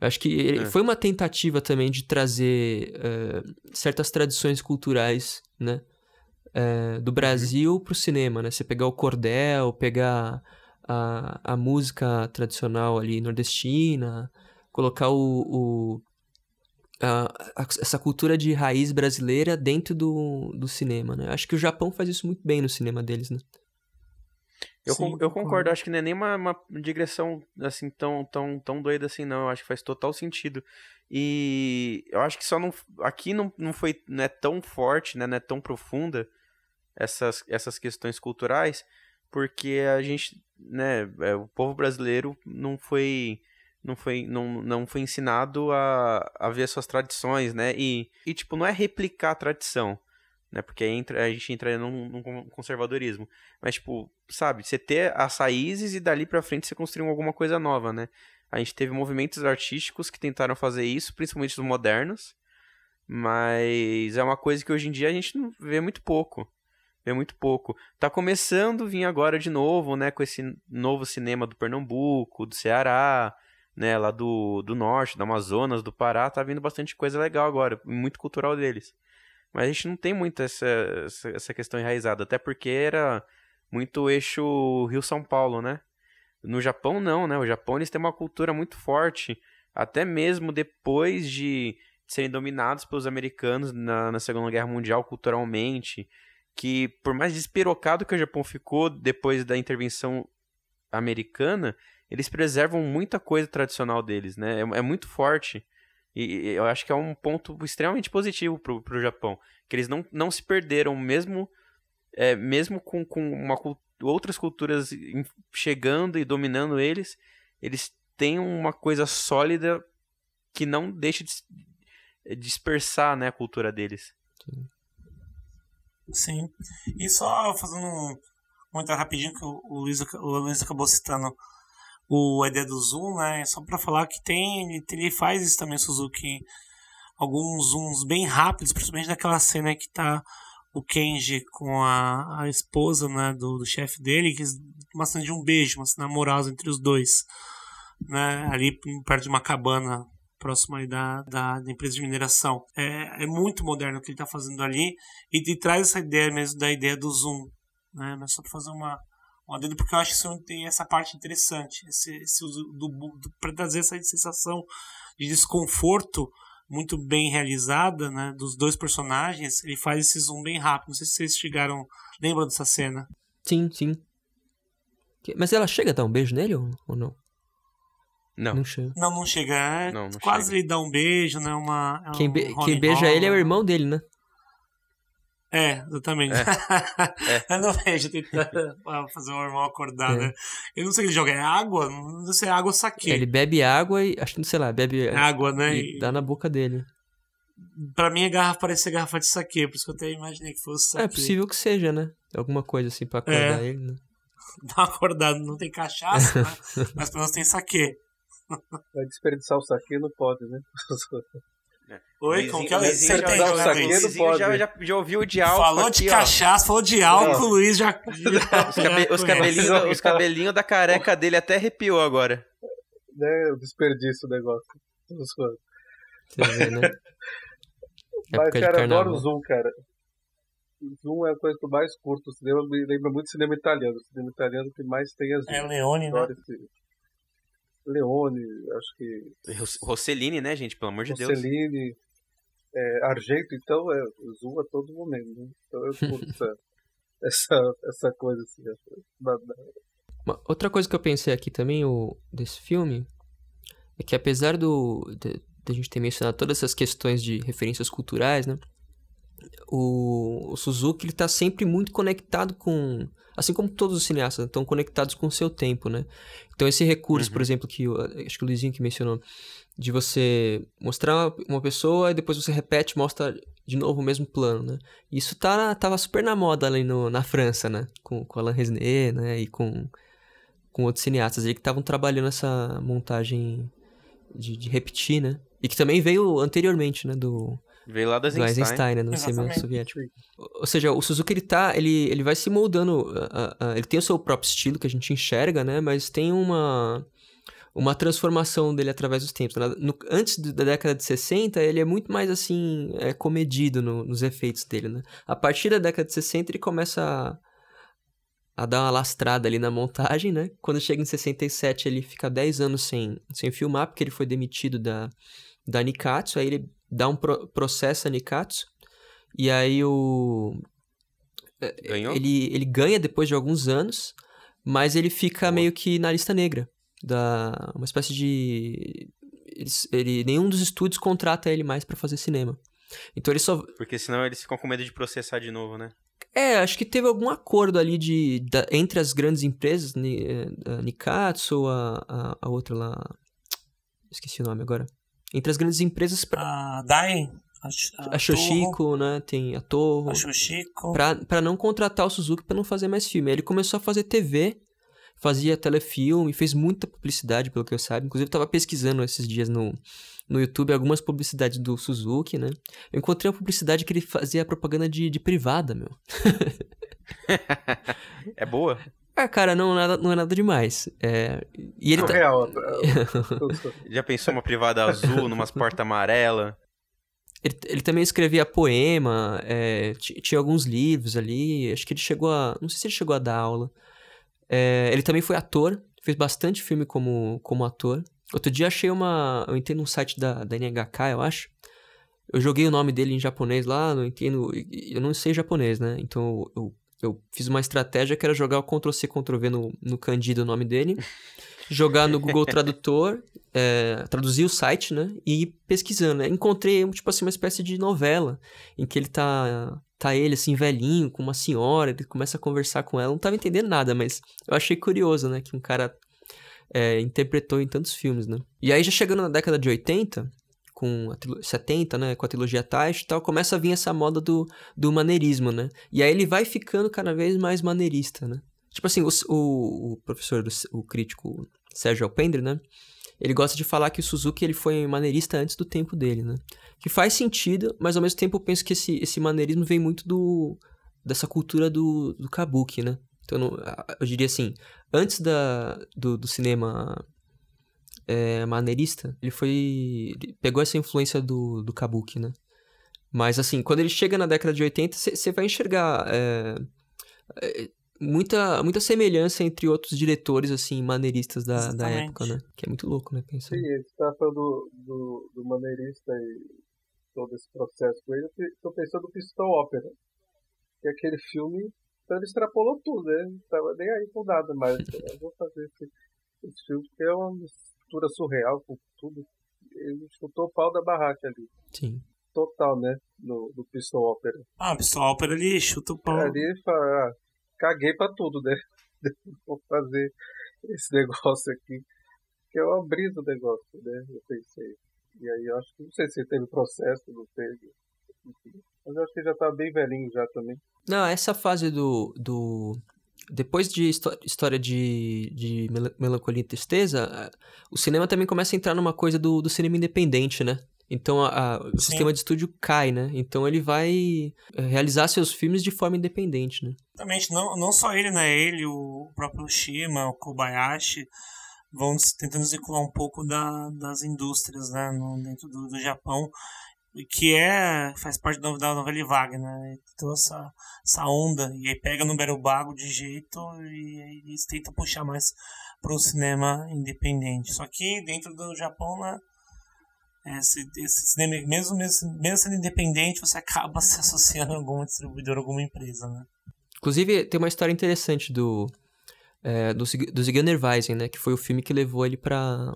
Eu acho que É. foi uma tentativa também de trazer é, certas tradições culturais, né? é, do Brasil pro cinema, né? Você pegar o cordel, pegar a, a música tradicional ali nordestina, colocar o, o a, a, essa cultura de raiz brasileira dentro do, do cinema, né? Acho que o Japão faz isso muito bem no cinema deles, né? Eu, Sim, eu concordo, acho que não é nem uma, uma digressão assim tão, tão, tão doida assim, não. Eu acho que faz total sentido. E eu acho que só não. Aqui não, não foi. Não é tão forte, né? Não é tão profunda essas, essas questões culturais, porque a gente, né, é, o povo brasileiro não foi não foi não, não foi ensinado a, a ver suas tradições, né? E, e tipo, não é replicar a tradição, né? Porque entra, a gente entra num, num conservadorismo. Mas, tipo, sabe, você ter as raízes e dali pra frente você construir alguma coisa nova, né? A gente teve movimentos artísticos que tentaram fazer isso, principalmente os modernos, mas é uma coisa que hoje em dia a gente vê muito pouco vê muito pouco. Tá começando a vir agora de novo, né, com esse novo cinema do Pernambuco, do Ceará, né, lá do, do norte, do Amazonas, do Pará, tá vindo bastante coisa legal agora, muito cultural deles. Mas a gente não tem muito essa, essa, questão enraizada, até porque era muito eixo Rio-São Paulo, né? No Japão não, né? O Japão eles têm uma cultura muito forte, até mesmo depois de serem dominados pelos americanos na, na Segunda Guerra Mundial culturalmente, que por mais despirocado que o Japão ficou depois da intervenção americana, eles preservam muita coisa tradicional deles, né? É, é muito forte. E, eu acho que é um ponto extremamente positivo pro, pro Japão. Que eles não, não se perderam, mesmo, é, mesmo com, com uma, outras culturas chegando e dominando eles, eles têm uma coisa sólida que não deixa de dispersar né, a cultura deles. Sim. E só fazendo um comentário rapidinho que o Luiz, o Luiz acabou citando o ideia do zoom, né? Só para falar que tem, ele faz isso também, Suzuki, alguns zooms bem rápidos, principalmente naquela cena que tá o Kenji com a, a esposa, né, do, do chefe dele, que uma cena de um beijo, uma cena amorosa entre os dois, né, ali perto de uma cabana próximo aí da, da, da, empresa de mineração. É, é muito moderno o que ele está fazendo ali e, e traz essa ideia mesmo da ideia do zoom, né? Mas só para fazer uma, uma dedo porque eu acho que isso tem essa parte interessante, esse, esse uso do, do para trazer essa sensação de desconforto muito bem realizada, né, dos dois personagens. Ele faz esse zoom bem rápido. Não sei se vocês chegaram, lembram dessa cena? Sim, sim. Mas ela chega a dar um beijo nele ou, ou não? Não. Não chega. Não, não chega. É não, não quase chega. lhe dá um beijo, né? Uma, é quem, be quem beija ele é o irmão dele, né? É, exatamente. É. é. eu não vejo tentando fazer o irmão acordar, é. né? Eu não sei o que ele joga. É água? Não sei se é água saque. É, ele bebe água e. Acho que, não sei lá, bebe. É água, né? E dá na boca dele. Pra mim, a garrafa parece ser garrafa de saque, por isso que eu até imaginei que fosse saque. É possível que seja, né? Alguma coisa assim pra acordar ele, né? Dá uma acordada, não tem cachaça, né? Mas pelo menos tem saque. Vai desperdiçar o saque, não pode, né? É. Oi, como que é o Luizinho já, já, já, já, já, já ouviu de álcool. Falou aqui, de cachaça, ó. falou de álcool, o Luiz já. os, cabe, os cabelinhos os cabelinho da careca dele até arrepiou agora. Né, o desperdício do negócio. Você vê, né? Mas, cara, eu adoro o Zoom, cara. Zoom é a coisa que eu mais curto. O cinema me lembra muito cinema italiano. O cinema italiano que mais tem as É Leone, né? Esse... Leone, acho que. Rossellini, né, gente? Pelo amor de Deus. Rossellini, é, Argento, então, é, zoom a todo momento. Né? Então eu curto essa, essa, essa coisa assim. Uma, outra coisa que eu pensei aqui também o, desse filme é que apesar do de, de a gente ter mencionado todas essas questões de referências culturais, né? O, o Suzuki ele está sempre muito conectado com assim como todos os cineastas estão conectados com o seu tempo, né? Então esse recurso, uhum. por exemplo, que acho que o Luizinho que mencionou, de você mostrar uma pessoa e depois você repete, mostra de novo o mesmo plano, né? Isso tá, tava super na moda ali no, na França, né? Com, com Alain Resnais, né? E com, com outros cineastas aí que estavam trabalhando essa montagem de, de repetir, né? E que também veio anteriormente, né? Do, Veio lá das do Eisenstein, né, no cinema soviético. Ou seja, o Suzuki ele tá, ele, ele vai se moldando, uh, uh, ele tem o seu próprio estilo que a gente enxerga, né, mas tem uma uma transformação dele através dos tempos. No, antes da década de 60, ele é muito mais assim, é, comedido no, nos efeitos dele, né? A partir da década de 60, ele começa a, a, dar uma lastrada ali na montagem, né? Quando chega em 67, ele fica 10 anos sem, sem filmar, porque ele foi demitido da, da Nikatsu, aí ele dá um pro, processo a Nikatsu, e aí o... É, Ganhou? Ele, ele ganha depois de alguns anos, mas ele fica Boa. meio que na lista negra da uma espécie de ele, ele nenhum dos estúdios contrata ele mais para fazer cinema. Então ele só Porque senão eles ficam com medo de processar de novo, né? É, acho que teve algum acordo ali de, de entre as grandes empresas, eh, a Nikatsu, a, a, a, outra lá, esqueci o nome agora. Entre as grandes empresas pra... A Dai, a, a, Shoshiko, né? Tem a Torro. A Shoshiko. Pra, pra não contratar o Suzuki pra não fazer mais filme. Aí ele começou a fazer TV fazia telefilme, fez muita publicidade, pelo que eu saiba. Inclusive, eu tava pesquisando esses dias no, no YouTube algumas publicidades do Suzuki, né? Eu encontrei uma publicidade que ele fazia propaganda de, de privada, meu. é boa? Ah, cara, não, nada, não é nada demais. É, e ele tá... real. Já pensou uma privada azul, numas portas amarelas? Ele, ele, também escrevia poema, é, tinha alguns livros ali. Acho que ele chegou a. Não sei se ele chegou a dar aula. É, ele também foi ator, fez bastante filme como, como ator. Outro dia achei uma. Eu entrei num site da, da NHK, eu acho. Eu joguei o nome dele em japonês lá, não entendo. Eu não sei japonês, né? Então eu, eu fiz uma estratégia que era jogar o Ctrl-C, Ctrl-V no, no Candido o nome dele. jogar no Google Tradutor, é, traduzir o site, né? E ir pesquisando. Né? Encontrei, tipo assim, uma espécie de novela em que ele tá tá ele assim, velhinho, com uma senhora, ele começa a conversar com ela. Não tava entendendo nada, mas eu achei curioso, né? Que um cara é, interpretou em tantos filmes, né? E aí, já chegando na década de 80, com a 70, né? Com a trilogia Tash e tal, começa a vir essa moda do, do maneirismo, né? E aí ele vai ficando cada vez mais maneirista, né? Tipo assim, o, o, o professor, o crítico Sérgio Alpendre, né? Ele gosta de falar que o Suzuki ele foi maneirista antes do tempo dele, né? Que faz sentido, mas ao mesmo tempo eu penso que esse, esse maneirismo vem muito do dessa cultura do, do kabuki, né? Então não, eu diria assim, antes da, do, do cinema é, maneirista, ele foi ele pegou essa influência do, do kabuki, né? Mas assim, quando ele chega na década de 80, você vai enxergar é, é, muita, muita semelhança entre outros diretores, assim, maneiristas da, da época, né? Que é muito louco, né? Pensando. Sim, ele tá falando do, do, do maneirista e todo esse processo com ele. Eu tô pensando no Pistol Opera. Que é aquele filme, então ele extrapolou tudo, né? Não tava nem aí com nada, mas eu vou fazer esse, esse filme, porque é uma mistura surreal com tudo. Ele chutou o pau da barraca ali. Sim total, né? No, no Pistol Opera. Ah, Pistol Opera ele chuta o pau. Ali fala, ah, caguei pra tudo, né? Vou fazer esse negócio aqui. Que é uma brisa o negócio, né? Eu pensei. E aí eu acho que não sei se teve processo, não teve. Enfim. Mas eu acho que já tá bem velhinho já também. Não, essa fase do. do... Depois de história de, de melancolia e tristeza, o cinema também começa a entrar numa coisa do, do cinema independente, né? Então a, a, o Sim. sistema de estúdio cai, né? Então ele vai eh, realizar seus filmes de forma independente, né? Exatamente, não, não só ele, né? Ele, o próprio Shima, o Kobayashi vão tentando circular um pouco da, das indústrias, né? No, dentro do, do Japão que é faz parte da, da novela Wagner, né? Toda essa, essa onda e aí pega no Berubago de jeito e, eles tentam puxar mais para o cinema independente. Só que dentro do Japão, né, esse, esse cinema, mesmo, mesmo, mesmo sendo independente, você acaba se associando a algum distribuidor, alguma empresa, né? Inclusive, tem uma história interessante do, é, do, do Weisen, né? Que foi o filme que levou ele para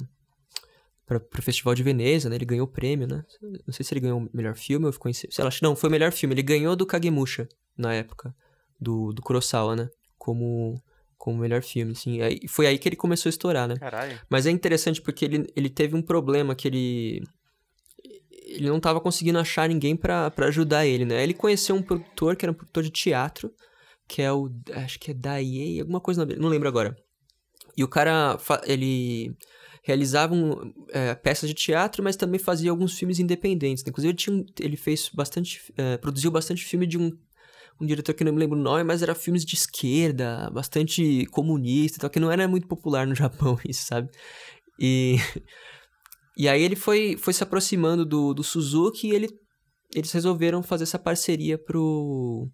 para o Festival de Veneza, né? Ele ganhou o prêmio, né? Não sei se ele ganhou o melhor filme ou ficou em... Sei lá, não, foi o melhor filme. Ele ganhou do Kagemusha, na época, do, do Kurosawa, né? Como como melhor filme, assim. E foi aí que ele começou a estourar, né? Caralho. Mas é interessante porque ele, ele teve um problema que ele... Ele não estava conseguindo achar ninguém para ajudar ele, né? Ele conheceu um produtor, que era um produtor de teatro, que é o... Acho que é Daie, alguma coisa... Não lembro agora. E o cara, ele realizava um, é, peças de teatro, mas também fazia alguns filmes independentes. Inclusive, ele, tinha, ele fez bastante... É, produziu bastante filme de um um diretor que não me lembro o nome, mas era filmes de esquerda, bastante comunista tal, que não era muito popular no Japão isso, sabe? E, e aí ele foi, foi se aproximando do, do Suzuki e ele, eles resolveram fazer essa parceria pro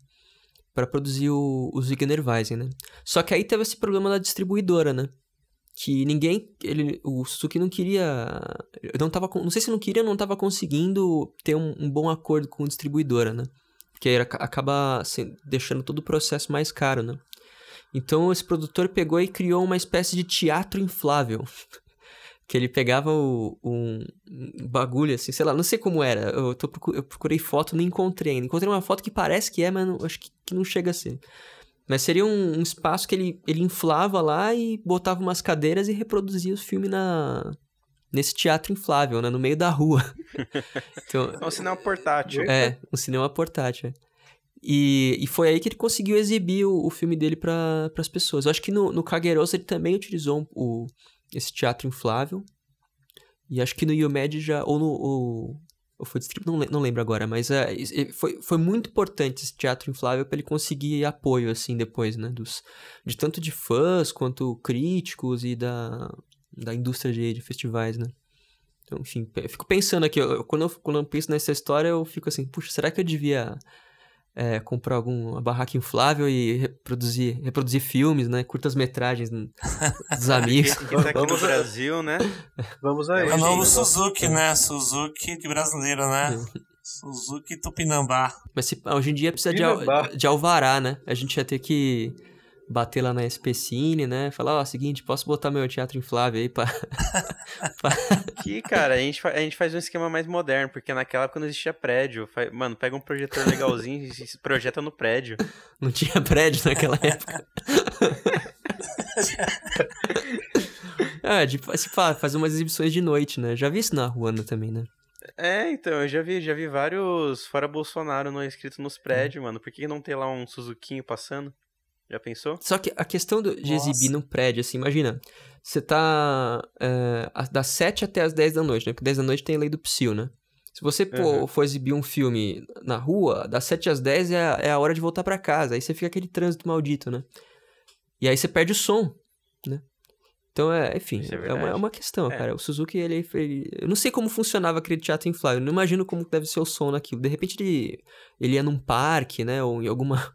para produzir o, o Weizen, né? Só que aí teve esse problema da distribuidora, né? Que ninguém, ele, o Suzuki não queria, não tava, não sei se não queria, não estava conseguindo ter um, um, bom acordo com a distribuidora, né? Porque era, acaba assim, deixando todo o processo mais caro, né? Então esse produtor pegou e criou uma espécie de teatro inflável. que ele pegava o, um, bagulho assim, sei lá, não sei como era. Eu, tô, eu procurei foto, não encontrei ainda. Encontrei uma foto que parece que é, mas não, acho que, que, não chega a ser. Mas seria um, um, espaço que ele, ele inflava lá e botava umas cadeiras e reproduzia os filmes na, nesse teatro inflável, né? No meio da rua. então, é um cinema portátil. É, um cinema portátil. É. E, e foi aí que ele conseguiu exibir o, o filme dele para as pessoas. Eu acho que no, no Kagerosa ele também utilizou o, esse teatro inflável. E acho que no UMED já. Ou no. Ou, ou foi distribuído, não, não lembro agora, mas uh, foi, foi muito importante esse teatro inflável para ele conseguir apoio, assim, depois, né? Dos, de tanto de fãs quanto críticos e da, da indústria de, de festivais, né? Então, enfim, eu fico pensando aqui, eu, quando, eu, quando eu penso nessa história, eu fico assim, puxa, será que eu devia é, comprar alguma barraca inflável e reproduzir, reproduzir filmes, né? Curtas-metragens dos amigos. que, tá aqui Vamos no Brasil, né? Vamos aí. É o novo Suzuki, né? Suzuki de brasileiro, né? Suzuki Tupinambá. Mas se, hoje em dia precisa de, de alvará, né? A gente ia ter que bater lá na SP Cine, né? Falar, ó, oh, seguinte, posso botar meu teatro inflável aí pra... Aqui, cara, a gente, a gente faz um esquema mais moderno, porque naquela época não existia prédio. Mano, pega um projetor legalzinho e se projeta no prédio. Não tinha prédio naquela época. é, de, se fazer umas exibições de noite, né? Já vi isso na Ruanda também, né? É, então, eu já vi, já vi vários fora Bolsonaro não escritos nos prédios, hum. mano. Por que não tem lá um Suzuquinho passando? Já pensou? Só que a questão do, de Nossa. exibir num prédio, assim, imagina, você tá é, das 7 até as 10 da noite, né? Porque 10 da noite tem a lei do psil, né? Se você uhum. for exibir um filme na rua, das 7 às 10 é a, é a hora de voltar para casa. Aí você fica aquele trânsito maldito, né? E aí você perde o som, né? Então, é, enfim, é, é, uma, é, uma, questão, é. cara. O Suzuki, ele, ele, Eu não sei como funcionava aquele teatro fly. Eu não imagino como deve ser o som naquilo. De repente ele, ele ia num parque, né? Ou em alguma.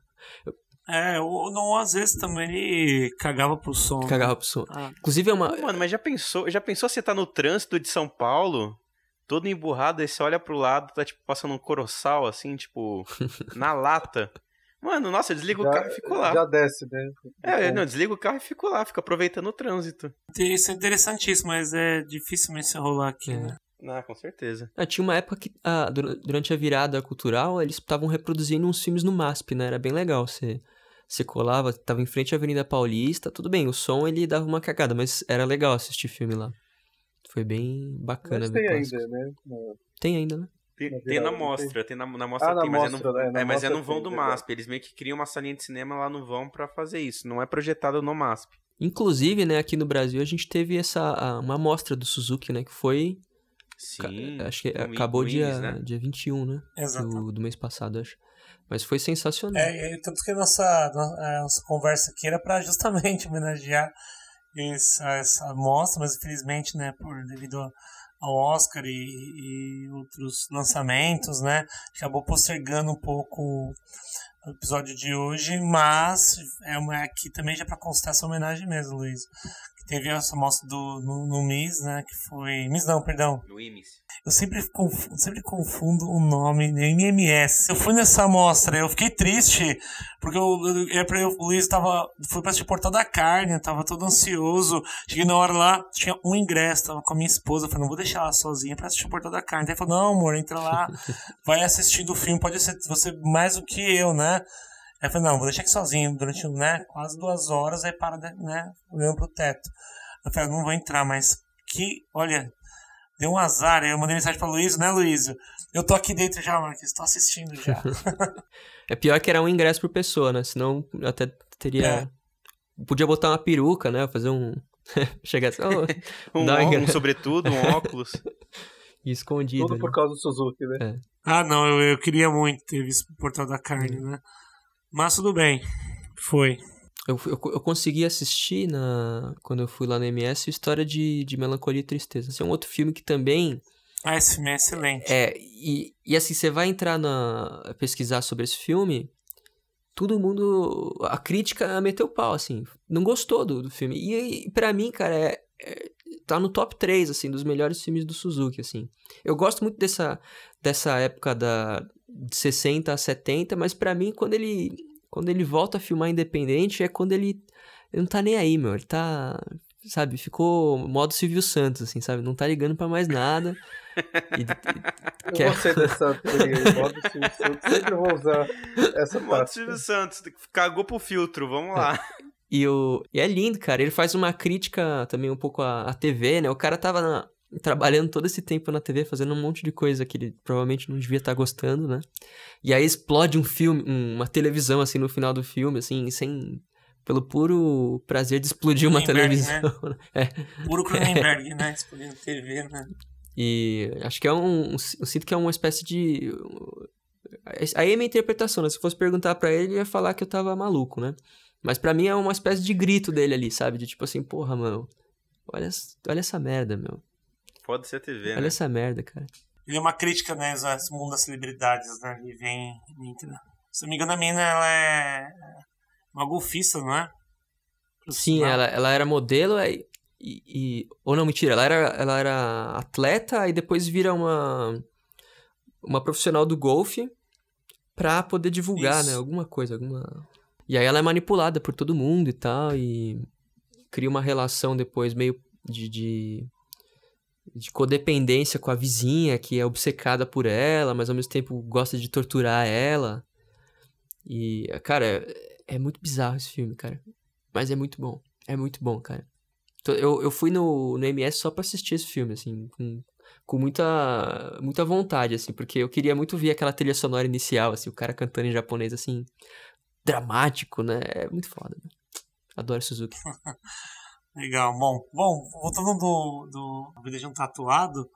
É, ou não, às vezes também ele cagava pro som. Né? Cagava pro som. Ah. Inclusive é uma. Pô, mano, mas já pensou, já pensou você tá no trânsito de São Paulo, todo emburrado, aí você olha pro lado, tá tipo passando um coroçal, assim, tipo, na lata. Mano, nossa, desliga já, o carro e fico lá. Já desce, né? É, não, desliga o carro e fico lá, fica aproveitando o trânsito. Isso é interessantíssimo, mas é difícil mesmo rolar aqui, é. né? Ah, com certeza. Ah, tinha uma época que, ah, durante a virada cultural, eles estavam reproduzindo uns filmes no MASP, né? Era bem legal você você colava, tava em frente à Avenida Paulista, tudo bem, o som ele dava uma cagada, mas era legal assistir filme lá. Foi bem bacana. Mas tem ainda, né? Tem ainda, né? Tem, tem na mostra, tem na, na mostra ah, tem, mas, mostra, é, não, é, mas é no vão do MASP. Eles meio que criam uma salinha de cinema lá no vão para fazer isso. Não é projetado no MASP. Inclusive, né, aqui no Brasil a gente teve essa uma amostra do Suzuki, né, que foi Sim. Acho que acabou dia, né? dia 21, né? Exato. Do, do mês passado, acho. Mas foi sensacional. É, e tanto que a nossa, a nossa conversa aqui era para justamente homenagear essa, essa mostra, mas infelizmente, né, por devido ao Oscar e, e outros lançamentos, né, acabou postergando um pouco o episódio de hoje, mas é uma aqui também já para constar essa homenagem mesmo, Luiz teve essa mostra do, no, no MIS, né? Que foi. MIS não, perdão. No IMIS. Eu sempre confundo, sempre confundo o nome, né, MMS. Eu fui nessa mostra, eu fiquei triste, porque eu, eu, eu, o Luiz tava, foi pra assistir Portal da Carne, tava todo ansioso. Cheguei na hora lá, tinha um ingresso, tava com a minha esposa, eu falei, não vou deixar ela sozinha pra assistir o Portal da Carne. Ele falou, não, amor, entra lá, vai assistindo o filme, pode ser você mais do que eu, né? Aí eu falei, não, vou deixar aqui sozinho durante né, quase duas horas, aí para, né, olhando pro teto. Eu falei, não vou entrar, mas que, olha, deu um azar. Aí eu mandei mensagem pra Luiz, né, Luiz? Eu tô aqui dentro já, Marcos, estou assistindo já. é pior que era um ingresso por pessoa, né? Senão eu até teria. É. Podia botar uma peruca, né? Fazer um. Chegar assim. Oh, um, um, um sobretudo, um óculos. escondido. Tudo por causa do Suzuki, né? É. Ah, não, eu, eu queria muito ter visto o Portal da Carne, né? Mas tudo bem. Foi. Eu, eu, eu, consegui assistir na, quando eu fui lá no MS História de, de Melancolia e Tristeza. Esse é um outro filme que também. Ah, esse filme é excelente. É, e, e assim, você vai entrar na. pesquisar sobre esse filme, todo mundo. A crítica meteu pau, assim. Não gostou do, do filme. E, e para mim, cara, é, é, tá no top 3, assim, dos melhores filmes do Suzuki, assim. Eu gosto muito dessa, dessa época da, de 60 a 70, mas para mim, quando ele quando ele volta a filmar independente, é quando ele, ele não tá nem aí, meu. Ele tá, sabe, ficou modo Silvio Santos, assim, sabe? Não tá ligando para mais nada. E, e, quer... Eu gostei dessa modo Silvio Santos. Sempre vou usar essa modo parte. Silvio Santos, cagou pro filtro, vamos lá. E, o, e é lindo, cara. Ele faz uma crítica também um pouco à, à TV, né? O cara tava na, trabalhando todo esse tempo na TV, fazendo um monte de coisa que ele provavelmente não devia estar gostando, né? E aí explode um filme, uma televisão, assim, no final do filme, assim, sem... Pelo puro prazer de explodir uma televisão. Né? é. Puro Cronenberg, é. né? Explodindo TV, né? E acho que é um... Eu sinto que é uma espécie de... Aí é minha interpretação, né? Se fosse perguntar para ele, ele ia falar que eu tava maluco, né? Mas para mim é uma espécie de grito dele ali, sabe? De tipo assim, porra, mano, olha, olha essa merda, meu. Pode ser a TV, Olha né? essa merda, cara. Ele é uma crítica, né, esse mundo das celebridades, né? Ele vem. Se não me engano, a mina ela é uma golfista, não é? Sim, ela, ela era modelo e, e, Ou não, mentira, ela era, ela era atleta e depois vira uma. Uma profissional do golfe pra poder divulgar, né, Isso. né? Alguma coisa, alguma. E aí ela é manipulada por todo mundo e tal, e cria uma relação depois meio de, de de codependência com a vizinha, que é obcecada por ela, mas ao mesmo tempo gosta de torturar ela. E, cara, é, é muito bizarro esse filme, cara. Mas é muito bom. É muito bom, cara. Eu, eu fui no, no MS só pra assistir esse filme, assim, com, com muita, muita vontade, assim, porque eu queria muito ver aquela trilha sonora inicial, assim, o cara cantando em japonês, assim, dramático, né? É muito foda. Né? Adoro Suzuki. Legal, bom. Bom, voltando do, do um Tatuado,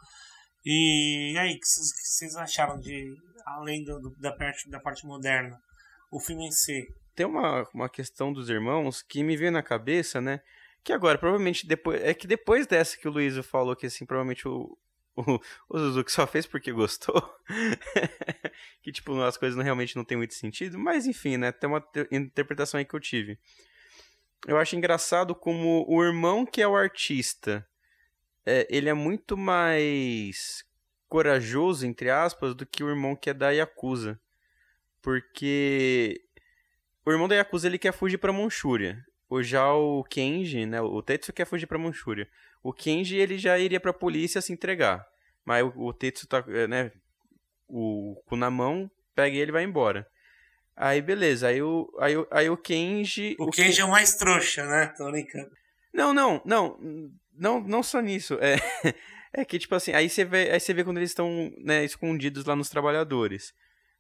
e, aí, o que vocês acharam de, além do, da, parte, da parte moderna, o filme em si? Tem uma, uma questão dos irmãos que me veio na cabeça, né? Que agora, provavelmente, depois. É que depois dessa que o Luiz falou que assim, provavelmente o, o, o Suzuki só fez porque gostou. que, tipo, as coisas não, realmente não tem muito sentido. Mas, enfim, né? Tem uma interpretação aí que eu tive eu acho engraçado como o irmão que é o artista, é, ele é muito mais corajoso, entre aspas, do que o irmão que é da Yakuza. Porque o irmão da Yakuza ele quer fugir para Manchúria. O já o Kenji, né, o Tetsu quer fugir para Manchúria. O Kenji ele já iria para a polícia se entregar. Mas o, o Tetsu tá, é, né, o na mão, pega ele e vai embora. Aí beleza, aí o, aí, o, aí o Kenji. O, o Kenji Ken... é o mais trouxa, né? Tô brincando. Não, não, não. Não, não só nisso. É, é que, tipo assim, aí você vê, aí você vê quando eles estão né, escondidos lá nos trabalhadores.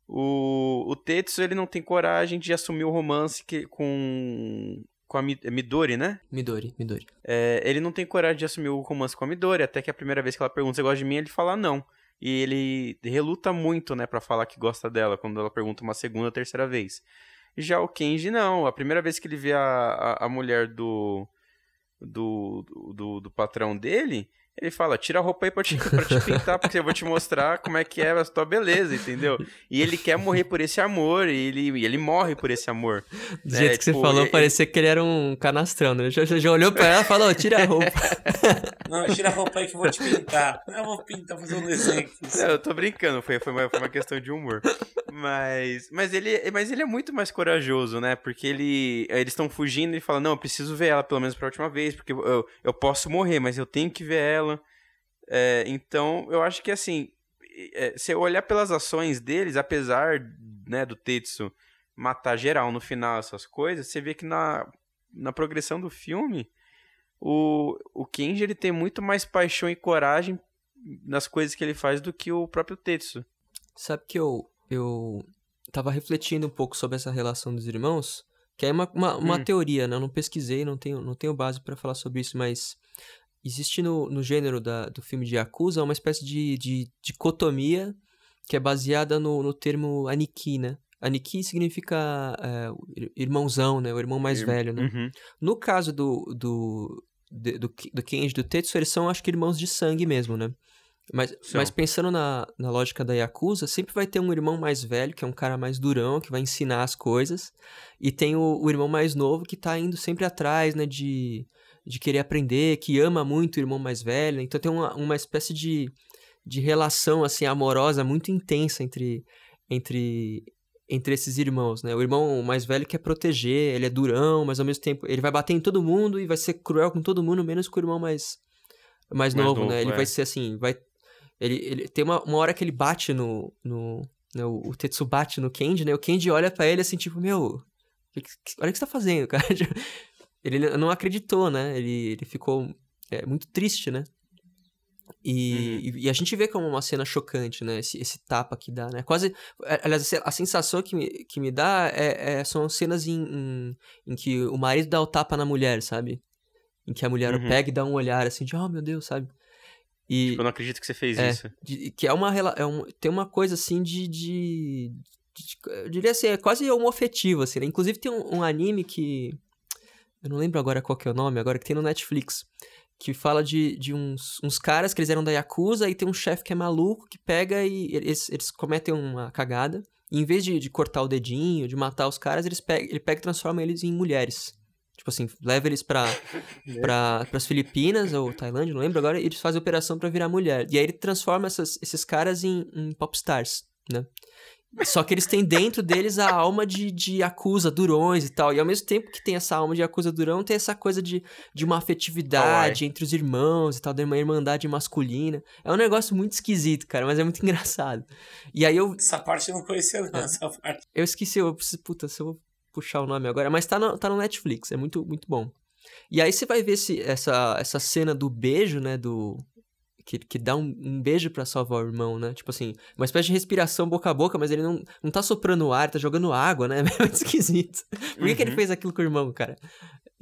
O, o Tetsu, ele não tem coragem de assumir o romance que, com, com a Midori, né? Midori, Midori. É, ele não tem coragem de assumir o romance com a Midori, até que a primeira vez que ela pergunta se gosta de mim, ele fala não. E ele reluta muito, né, para falar que gosta dela quando ela pergunta uma segunda terceira vez. Já o Kenji não. A primeira vez que ele vê a, a, a mulher do, do, do, do patrão dele, ele fala, tira a roupa aí pra te, pra te pintar, porque eu vou te mostrar como é que é a tua beleza, entendeu? E ele quer morrer por esse amor, e ele, e ele morre por esse amor. Do né? jeito que tipo, você falou, parecia que ele era um canastrão, né? Já, já olhou pra ela e falou, tira a roupa. Não, tira a roupa aí que eu vou te pintar. Eu vou pintar, fazer um desenho aqui. Não, eu tô brincando, foi, foi, uma, foi uma questão de humor. Mas, mas, ele, mas ele é muito mais corajoso, né? Porque ele, eles estão fugindo e fala, não, eu preciso ver ela pelo menos pra última vez, porque eu, eu posso morrer, mas eu tenho que ver ela é, então, eu acho que assim, é, se eu olhar pelas ações deles, apesar né, do Tetsu matar geral no final, essas coisas, você vê que na, na progressão do filme, o, o Kenji ele tem muito mais paixão e coragem nas coisas que ele faz do que o próprio Tetsu. Sabe que eu, eu tava refletindo um pouco sobre essa relação dos irmãos, que é uma, uma, uma hum. teoria, né? Eu não pesquisei, não tenho, não tenho base para falar sobre isso, mas existe no, no gênero da, do filme de Yakuza uma espécie de, de dicotomia que é baseada no, no termo Aniki, né? Aniki significa é, irmãozão, né? O irmão mais velho, né? Uhum. No caso do, do, do, do, do Kenji do Tetsu, eles são, acho que, irmãos de sangue mesmo, né? Mas, mas pensando na, na lógica da Yakuza, sempre vai ter um irmão mais velho, que é um cara mais durão, que vai ensinar as coisas. E tem o, o irmão mais novo, que tá indo sempre atrás, né? De, de querer aprender, que ama muito o irmão mais velho. Então tem uma, uma espécie de, de relação, assim, amorosa muito intensa entre, entre, entre esses irmãos, né? O irmão mais velho quer proteger, ele é durão, mas ao mesmo tempo ele vai bater em todo mundo e vai ser cruel com todo mundo, menos com o irmão mais mais, mais novo, novo, né? Ele é. vai ser assim, vai ele, ele tem uma, uma hora que ele bate no. no né, o, o Tetsu bate no Kenji, né? O Kenji olha para ele assim, tipo, meu. Olha o que você tá fazendo, cara. ele não acreditou, né? Ele, ele ficou é, muito triste, né? E, uhum. e, a gente vê como uma cena chocante, né? Esse, esse tapa que dá, né? Quase. Aliás, a sensação que me, que me dá é, é são cenas em, em, em, que o marido dá o tapa na mulher, sabe? Em que a mulher uhum. pega e dá um olhar assim de, oh meu Deus, sabe? E, tipo, eu não acredito que você fez é, isso. De, que é uma, é um, tem uma coisa assim de, de, de, Eu diria assim, é quase homofetivo, assim, né? Inclusive tem um, um, anime que. Eu não lembro agora qual que é o nome, agora que tem no Netflix. Que fala de, de uns, uns caras que eles eram da Yakuza e tem um chefe que é maluco que pega e eles, eles cometem uma cagada. E em vez de, de cortar o dedinho, de matar os caras, eles pega, ele pega e transforma eles em mulheres. Tipo assim, leva eles pra, pra, pras Filipinas ou Tailândia, não lembro agora, e eles fazem operação para virar mulher. E aí ele transforma essas, esses caras em, em popstars, né? Só que eles têm dentro deles a alma de, de acusa, durões e tal. E ao mesmo tempo que tem essa alma de acusa, durão, tem essa coisa de, de uma afetividade oh, entre os irmãos e tal, de uma irmandade masculina. É um negócio muito esquisito, cara, mas é muito engraçado. E aí eu. Essa parte eu não conhecia, não, é. essa parte. Eu esqueci, eu preciso. Puta, se eu puxar o nome agora, mas tá no, tá no Netflix, é muito, muito bom. E aí você vai ver esse, essa, essa cena do beijo, né, do... Que, que dá um, um beijo para salvar o irmão, né? Tipo assim, uma espécie de respiração boca a boca, mas ele não, não tá soprando ar, tá jogando água, né? É muito esquisito. Por que, uhum. que ele uhum. fez aquilo com o irmão, cara?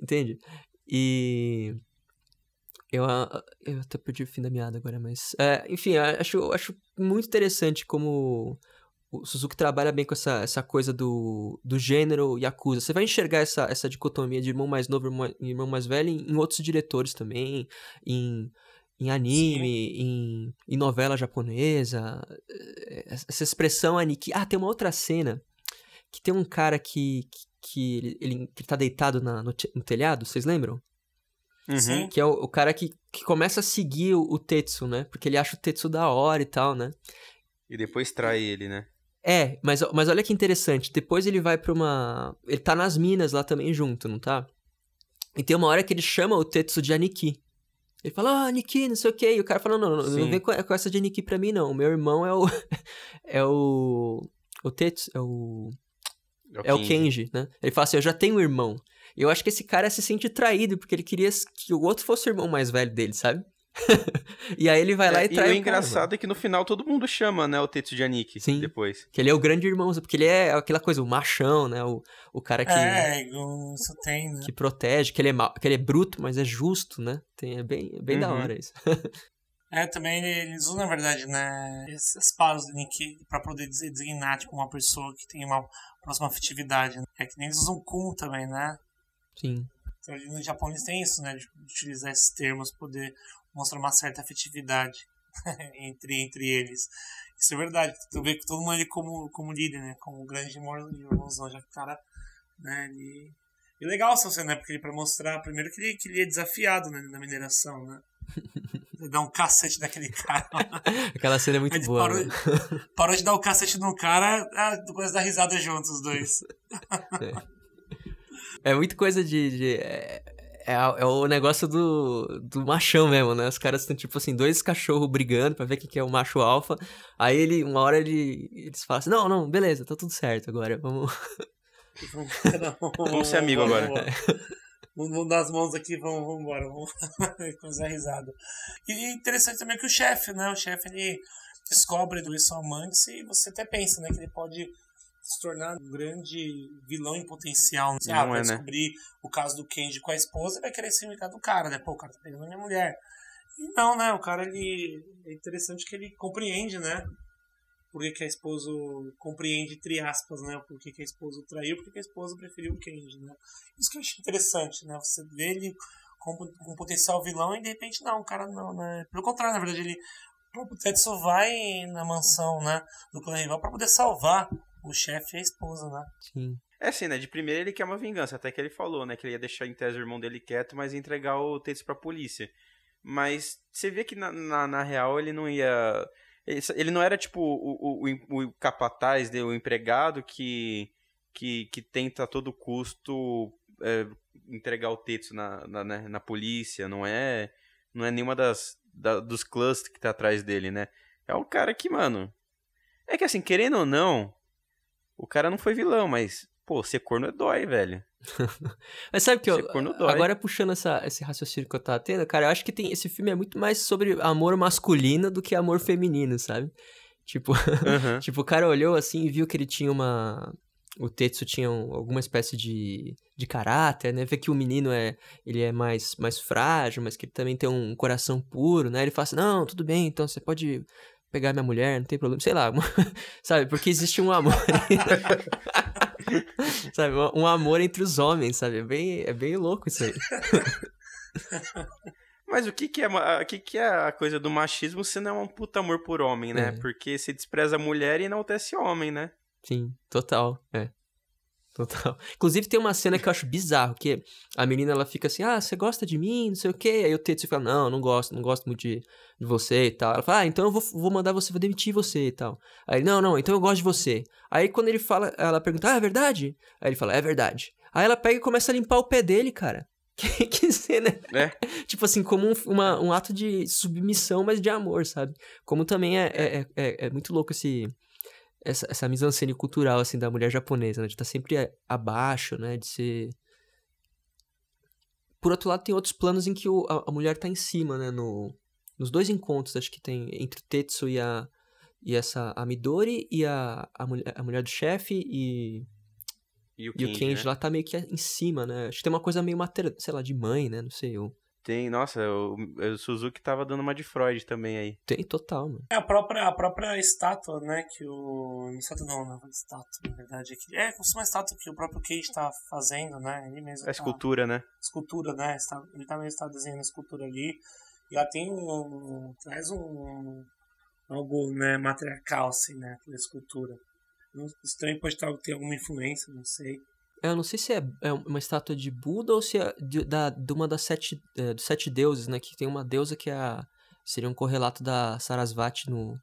Entende? E... Eu, eu até perdi o fim da meada agora, mas... É, enfim, acho, acho muito interessante como o Suzuki trabalha bem com essa, essa coisa do, do gênero Yakuza. Você vai enxergar essa, essa dicotomia de irmão mais novo e irmão, mais velho em, em, outros diretores também, em, em anime, em, em, novela japonesa. Eh, essa expressão aniki. Ah, tem uma outra cena que tem um cara que, que, que ele, ele, que tá deitado na, no, no telhado, vocês lembram? Uhum. Que é o, o, cara que, que começa a seguir o, o Tetsu, né? Porque ele acha o Tetsu da hora e tal, né? E depois trai ele, né? É, mas, mas olha que interessante. Depois ele vai pra uma. Ele tá nas minas lá também junto, não tá? E tem uma hora que ele chama o Tetsu de Aniki. Ele fala, ah, Aniki, não sei o quê. E o cara fala, não, não, não, não vem com, essa de Aniki pra mim, não. O meu irmão é o. é o. O Tetsu. É o. É o, é o Kenji, né? Ele fala assim, eu já tenho um irmão. Eu acho que esse cara se sente traído, porque ele queria que o outro fosse o irmão mais velho dele, sabe? E aí ele vai lá é, e traz. E o engraçado é que no final todo mundo chama, né, o Tetsu de Aniki Sim. depois. Que ele é o grande irmão, porque ele é aquela coisa, o machão, né? O, o cara que. É, isso tem, né? Que protege, que ele é mal, que ele é bruto, mas é justo, né? Tem, é bem, é bem uhum. da hora isso. É, também eles usam, na verdade, né, esses paros de Nikki pra poder designar, tipo, uma pessoa que tem uma próxima afetividade. Né? É que nem eles usam Kun também, né? Sim. Então, no japonês tem isso, né, de utilizar esses termos, poder mostra uma certa afetividade entre, entre eles. Isso é verdade. Tu vê que todo mundo ali como, como líder, né? Como grande irmãozão, já que o cara, né? Ele... E legal essa cena, né? Porque ele pra mostrar, primeiro que ele, que ele é desafiado né, na mineração, né? Ele dá um cacete daquele cara. Aquela cena é muito boa. Parou, né? parou, de dar o um cacete no cara, ah, depois dar risada juntos, os dois. É, é muito coisa de. de é é, é o negócio do, do machão mesmo, né? Os caras estão, tipo assim, dois cachorros brigando pra ver quem que é o macho alfa. Aí ele, uma hora ele, eles falam assim, não, não, beleza, tá tudo certo agora, vamos... vamos ser amigo agora. Vamos, dar as mãos aqui, vamos, vamos embora, vamos fazer a risada. E interessante também que o chefe, né? O chefe, ele descobre do isso amantes e você até pensa, né? Que ele pode se tornar um grande vilão em potencial. Né? Ah, vai é, né? descobrir né? o caso do Kenji com a esposa e vai querer se vingar do cara, né? Pô, o cara tá pegando a minha mulher. E não, né? O cara, ele... É interessante que ele compreende, né? por que, que a esposa compreende, entre aspas, né? Por que, que a esposa traiu, por que, que a esposa preferiu o Kenji, né? Isso que eu acho interessante, né? Você vê ele com, com potencial vilão e de repente não, o cara não, né? Pelo contrário, na verdade, ele o Tetsu vai na mansão, né? Do clã rival pra poder salvar o chefe e a esposa, né? Sim. É assim, né? De primeira ele quer uma vingança, até que ele falou, né? Que ele ia deixar em tese o irmão dele quieto, mas ia entregar o Tetsu pra polícia. Mas você vê que na, na, na real ele não ia. Ele, ele não era tipo o, o, o, capataz, o empregado que, que, que tenta a todo custo é, entregar o Tetsu na, na, né, na, polícia. Não é, não é nenhuma das, da, dos clãs que tá atrás dele, né? É um cara que, mano. É que assim, querendo ou não, o cara não foi vilão, mas, pô, ser corno é dói, velho. Mas sabe que eu, agora puxando essa, esse raciocínio que eu tava tendo, cara, eu acho que tem, esse filme é muito mais sobre amor masculino do que amor feminino, sabe? Tipo, uhum. tipo, o cara olhou assim e viu que ele tinha uma. O Tetsu tinha um, alguma espécie de, de caráter, né? Vê que o menino é, ele é mais, mais frágil, mas que ele também tem um coração puro, né? Ele fala assim: não, tudo bem, então você pode pegar minha mulher, não tem problema. Sei lá, sabe? Porque existe um amor. sabe? Um amor entre os homens, sabe? É bem, é bem louco isso aí. Mas o que que é, o que que é a coisa do machismo se não é um puta amor por homem, né? É. Porque se despreza a mulher e enaltece homem, né? Sim, total, é. Total. Inclusive tem uma cena que eu acho bizarro, que a menina ela fica assim, ah, você gosta de mim, não sei o quê. Aí o Tetsu fala, não, não gosto, não gosto muito de, de você e tal. Ela fala, ah, então eu vou, vou mandar você, vou demitir você e tal. Aí, não, não, então eu gosto de você. Aí quando ele fala, ela pergunta, ah, é verdade? Aí ele fala, é verdade. Aí ela pega e começa a limpar o pé dele, cara. Que, que cena. É. tipo assim, como um, uma, um ato de submissão, mas de amor, sabe? Como também é, é, é, é muito louco esse essa, essa mise-en-scène cultural, assim, da mulher japonesa, né? De estar tá sempre abaixo, né? De ser... Por outro lado, tem outros planos em que o, a, a, mulher tá em cima, né? No, nos dois encontros, acho que tem entre Tetsu e a... E essa, a Midori e a, a, mulher, a mulher do chefe e... E o Kenji, e o Kenji né? lá tá meio que em cima, né? Acho que tem uma coisa meio materna, sei lá, de mãe, né? Não sei, eu... Tem, nossa, o, o, Suzuki tava dando uma de Freud também aí. Tem, total, mano. É a própria, a própria estátua, né, que o... Estátua não, não é estátua, na verdade. É, é como se uma estátua que o próprio Cage tá fazendo, né, ele mesmo. A tá... escultura, né? Escultura, né, está, ele tá mesmo está desenhando a escultura ali. E ela tem um... traz um... algo, né, matriarcal, assim, né, pela escultura. Isso também pode ter alguma influência, não sei. Eu não sei se é, é uma estátua de Buda ou se é de, da, de uma das sete, é, dos sete deuses, né? Que tem uma deusa que é a, seria um correlato da Sarasvati no,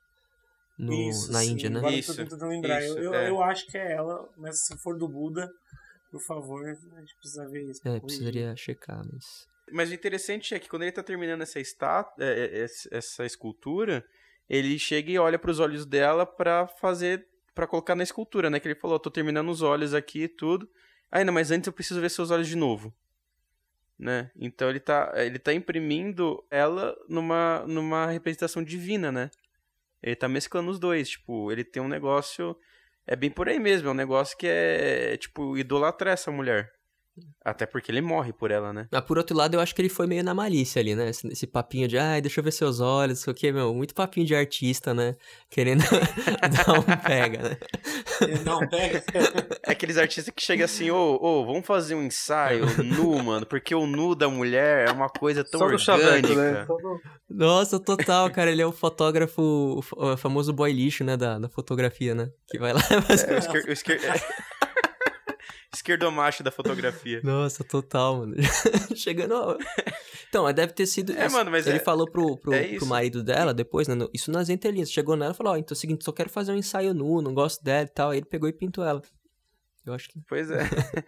no, isso, na sim. Índia, né? Agora isso, eu tô tentando lembrar. Isso, eu, é. eu acho que é ela, mas se for do Buda, por favor, a gente precisa ver isso. É, precisaria checar, mas... Mas o interessante é que quando ele tá terminando essa estátua, é, é, essa escultura, ele chega e olha para os olhos dela para fazer, para colocar na escultura, né? Que ele falou, tô terminando os olhos aqui e tudo. Ainda, mas antes eu preciso ver seus olhos de novo. Né? Então ele tá, ele tá imprimindo ela numa, numa representação divina, né? Ele tá mesclando os dois, tipo, ele tem um negócio. É bem por aí mesmo, é um negócio que é, tipo, idolatrar essa mulher. Até porque ele morre por ela, né? Mas por outro lado, eu acho que ele foi meio na malícia ali, né? Esse, esse papinho de, ai, deixa eu ver seus olhos, sei o que, meu. Muito papinho de artista, né? Querendo dar um pega, né? Não, pega. É aqueles artistas que chegam assim, ô, ô, vamos fazer um ensaio nu, mano, porque o nu da mulher é uma coisa tão Só orgânica. Chaveco, né? Nossa, total, cara. Ele é o fotógrafo, o famoso boy lixo, né? Da, da fotografia, né? Que vai lá. É, o esquer... o esquer... esquerdomacho da fotografia. Nossa, total, mano. Chegando. Então, deve ter sido. É, mano, mas Ele é... falou pro, pro, é pro marido dela depois, né? Isso nas entrelinhas. Chegou nela e falou: Ó, oh, então é o seguinte, só quero fazer um ensaio nu, não gosto dela e tal. Aí ele pegou e pintou ela. Eu acho que. Pois é.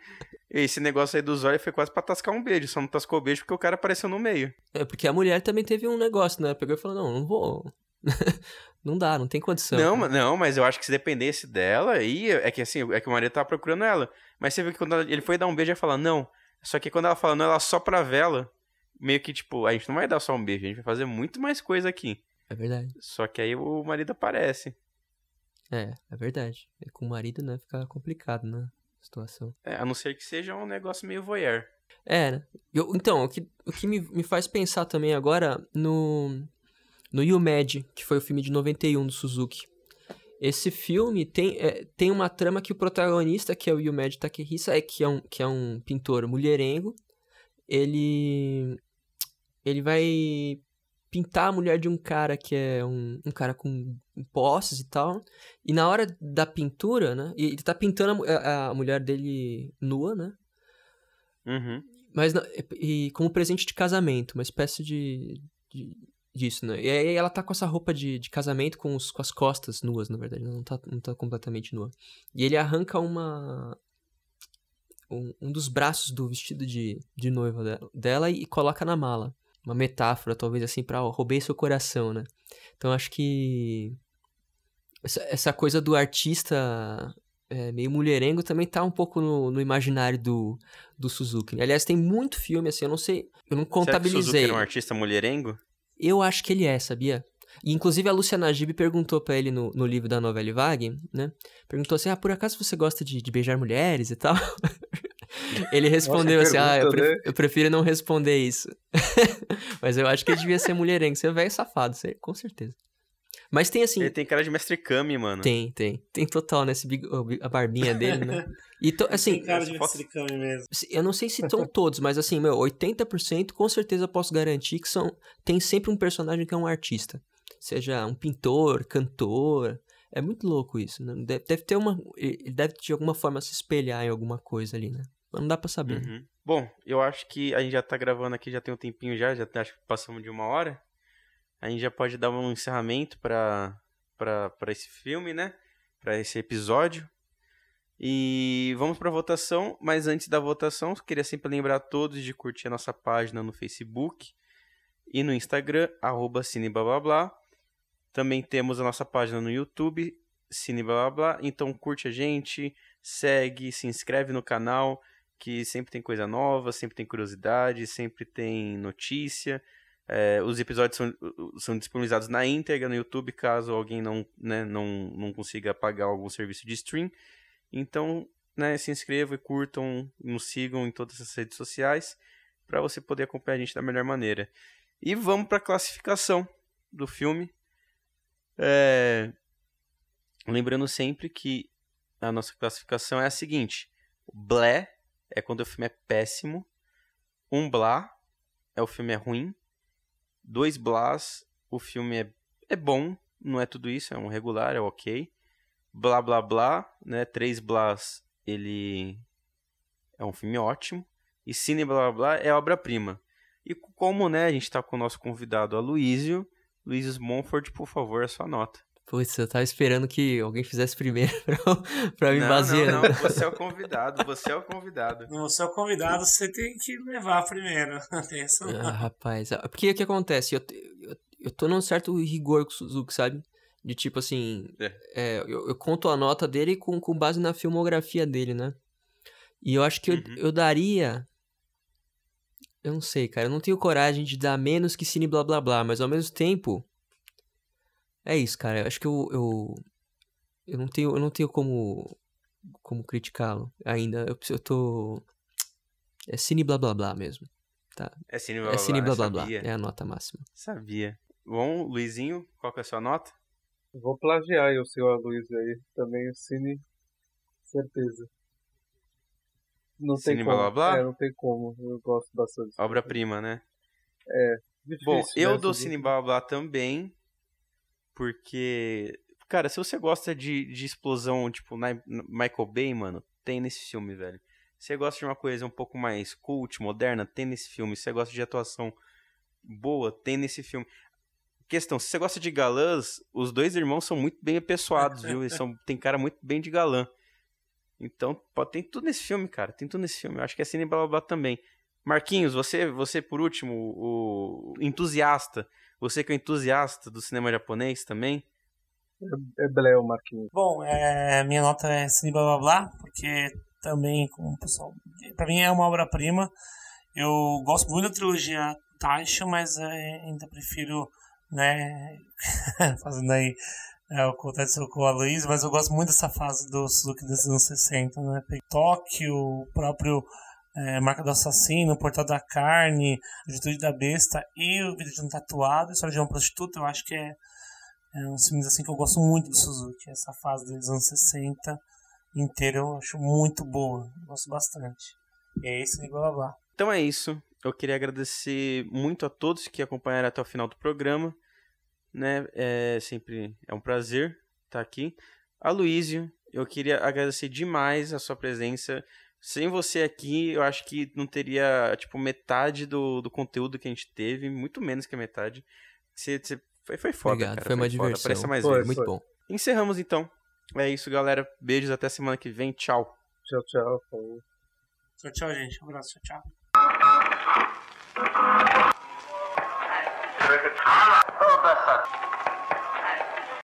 Esse negócio aí dos olhos foi quase pra tascar um beijo. Só não tascou o beijo porque o cara apareceu no meio. É, porque a mulher também teve um negócio, né? Pegou e falou: Não, não vou. não dá, não tem condição. Não, não, mas eu acho que se dependesse dela, aí é que assim, é que o marido tava procurando ela. Mas você viu que quando ela, ele foi dar um beijo, ela fala, não. Só que quando ela fala, não, ela só pra vela, meio que tipo, a gente não vai dar só um beijo, a gente vai fazer muito mais coisa aqui. É verdade. Só que aí o marido aparece. É, é verdade. E com o marido, né, fica complicado, né? A situação. É, a não ser que seja um negócio meio voyeur. É, né? Eu, então, o que, o que me, me faz pensar também agora no no Yumed, que foi o filme de 91 do Suzuki. Esse filme tem, é, tem uma trama que o protagonista, que é o Yumeji Takehisa, é, que, é um, que é um pintor mulherengo, ele, ele vai pintar a mulher de um cara que é um, um cara com posses e tal. E na hora da pintura, né? Ele tá pintando a, a mulher dele nua, né? Uhum. Mas e, como presente de casamento, uma espécie de, de disso, né? E aí ela tá com essa roupa de, de casamento com, os, com as costas nuas, na verdade, não tá, não tá completamente nua. E ele arranca uma. Um, um dos braços do vestido de, de noiva dela, dela e coloca na mala. Uma metáfora, talvez assim, pra ó, roubei seu coração, né? Então acho que. Essa, essa coisa do artista é, meio mulherengo também tá um pouco no, no imaginário do, do Suzuki. Aliás, tem muito filme, assim, eu não sei. Eu não contabilizei. Será que o Suzuki era um artista mulherengo? Eu acho que ele é, sabia? E, inclusive, a Lucia Najib perguntou para ele no, no livro da novela Vague, né? Perguntou assim, ah, por acaso você gosta de, de beijar mulheres e tal? ele respondeu Nossa, assim, pergunta, ah, eu, prefiro, né? eu, prefiro não responder isso. Mas eu acho que ele devia ser mulherengo. Você é velho safado, com certeza. Mas tem assim. Ele tem cara de mestre Kami, mano. Tem, tem. Tem total, né? Esse big, a barbinha dele, né? E to, assim. Tem cara de mestre Kami mesmo. Eu não sei se estão todos, mas assim, meu, 80% com certeza posso garantir que são. Tem sempre um personagem que é um artista. Seja um pintor, cantor. É muito louco isso, né? Deve, deve ter uma. Ele deve de alguma forma se espelhar em alguma coisa ali, né? Mas não dá pra saber. Uhum. Bom, eu acho que a gente já tá gravando aqui, já tem um tempinho já, já acho que passamos de uma hora a gente já pode dar um encerramento para esse filme, né? Para esse episódio. E vamos para a votação, mas antes da votação, queria sempre lembrar a todos de curtir a nossa página no Facebook e no Instagram, arroba. Também temos a nossa página no YouTube, cineblablabla. Então curte a gente, segue, se inscreve no canal, que sempre tem coisa nova, sempre tem curiosidade, sempre tem notícia. É, os episódios são, são disponibilizados na íntegra no YouTube, caso alguém não, né, não, não consiga pagar algum serviço de stream. Então, né, se inscrevam e curtam, nos sigam em todas as redes sociais, para você poder acompanhar a gente da melhor maneira. E vamos para a classificação do filme. É... Lembrando sempre que a nossa classificação é a seguinte: Blé é quando o filme é péssimo, um Blá é o filme é ruim, Dois Blas, o filme é, é bom, não é tudo isso, é um regular, é ok. Blá blá blá, né? Três Blas, ele é um filme ótimo. E Cine Blá Blá Blá é obra-prima. E como, né, a gente tá com o nosso convidado Aloysio, Luiz Monfort, por favor, a sua nota. Putz, eu tava esperando que alguém fizesse primeiro pra, pra me não, basear. Não, não, você é o convidado, você é o convidado. Você é o convidado, você tem que levar primeiro. Atenção. Ah, rapaz, ah, porque o que acontece? Eu, eu, eu tô num certo rigor com o Suzuki, sabe? De tipo assim, é. É, eu, eu, conto a nota dele com, com base na filmografia dele, né? E eu acho que uhum. eu, eu daria. Eu não sei, cara. Eu não tenho coragem de dar menos que Cine Blá Blá Blá, mas ao mesmo tempo é isso, cara. Eu acho que eu, eu, eu não tenho, eu não tenho como, como criticá-lo ainda. Eu, eu tô. É cine blá blá blá mesmo. Tá. É cine blá blá, é cine blá, blá, blá. É a nota máxima. Sabia. Bom, Luizinho, qual que é a sua nota? Vou plagiar o seu Luiz aí. Também o cine. Certeza. Não cine tem blá como. blá blá? É, não tem como. Eu gosto bastante. Obra-prima, né? É. Difícil, Bom, eu né, dou cine blá blá também. Porque, cara, se você gosta de, de explosão, tipo, na, Michael Bay, mano, tem nesse filme, velho. Se você gosta de uma coisa um pouco mais cult, moderna, tem nesse filme. Se você gosta de atuação boa, tem nesse filme. Questão, se você gosta de galãs, os dois irmãos são muito bem apessoados, viu? Eles são, tem cara muito bem de galã. Então, pode, tem tudo nesse filme, cara. Tem tudo nesse filme. Eu acho que é cine blá blá também. Marquinhos, você, você por último, o entusiasta. Você que é entusiasta do cinema japonês também? É, é Bleu, Marquinhos. Bom, é, minha nota é Cine Blá Blá Blá, porque também, como o pessoal. Pra mim é uma obra-prima. Eu gosto muito da trilogia Taisha, mas é, ainda prefiro, né, fazendo aí é, o aconteceu com a Luiz, mas eu gosto muito dessa fase do Suzuki dos anos 60, né? Tóquio, o próprio é, Marca do Assassino, Portal da Carne, Atitude da Besta e o Vídeo de um Tatuado, História de uma Prostituta, eu acho que é, É um filmes assim que eu gosto muito do Suzuki. Essa fase dos anos 60 inteira eu acho muito boa. Gosto bastante. E é isso e blá blá blá. Então é isso. Eu queria agradecer muito a todos que acompanharam até o final do programa. Né? É sempre é um prazer estar aqui. A Luísio, eu queria agradecer demais a sua presença. Sem você aqui, eu acho que não teria, tipo, metade do, do conteúdo que a gente teve, muito menos que a metade. Você, você foi, foi foda, Obrigado, cara. foi uma foda. diversão. Apareça mais Foi, vezes. Muito foi. bom. Encerramos então. É isso, galera. Beijos até semana que vem. Tchau. Tchau, tchau. falou. Tchau, tchau, gente. Um abraço. Tchau, tchau. Oh, that's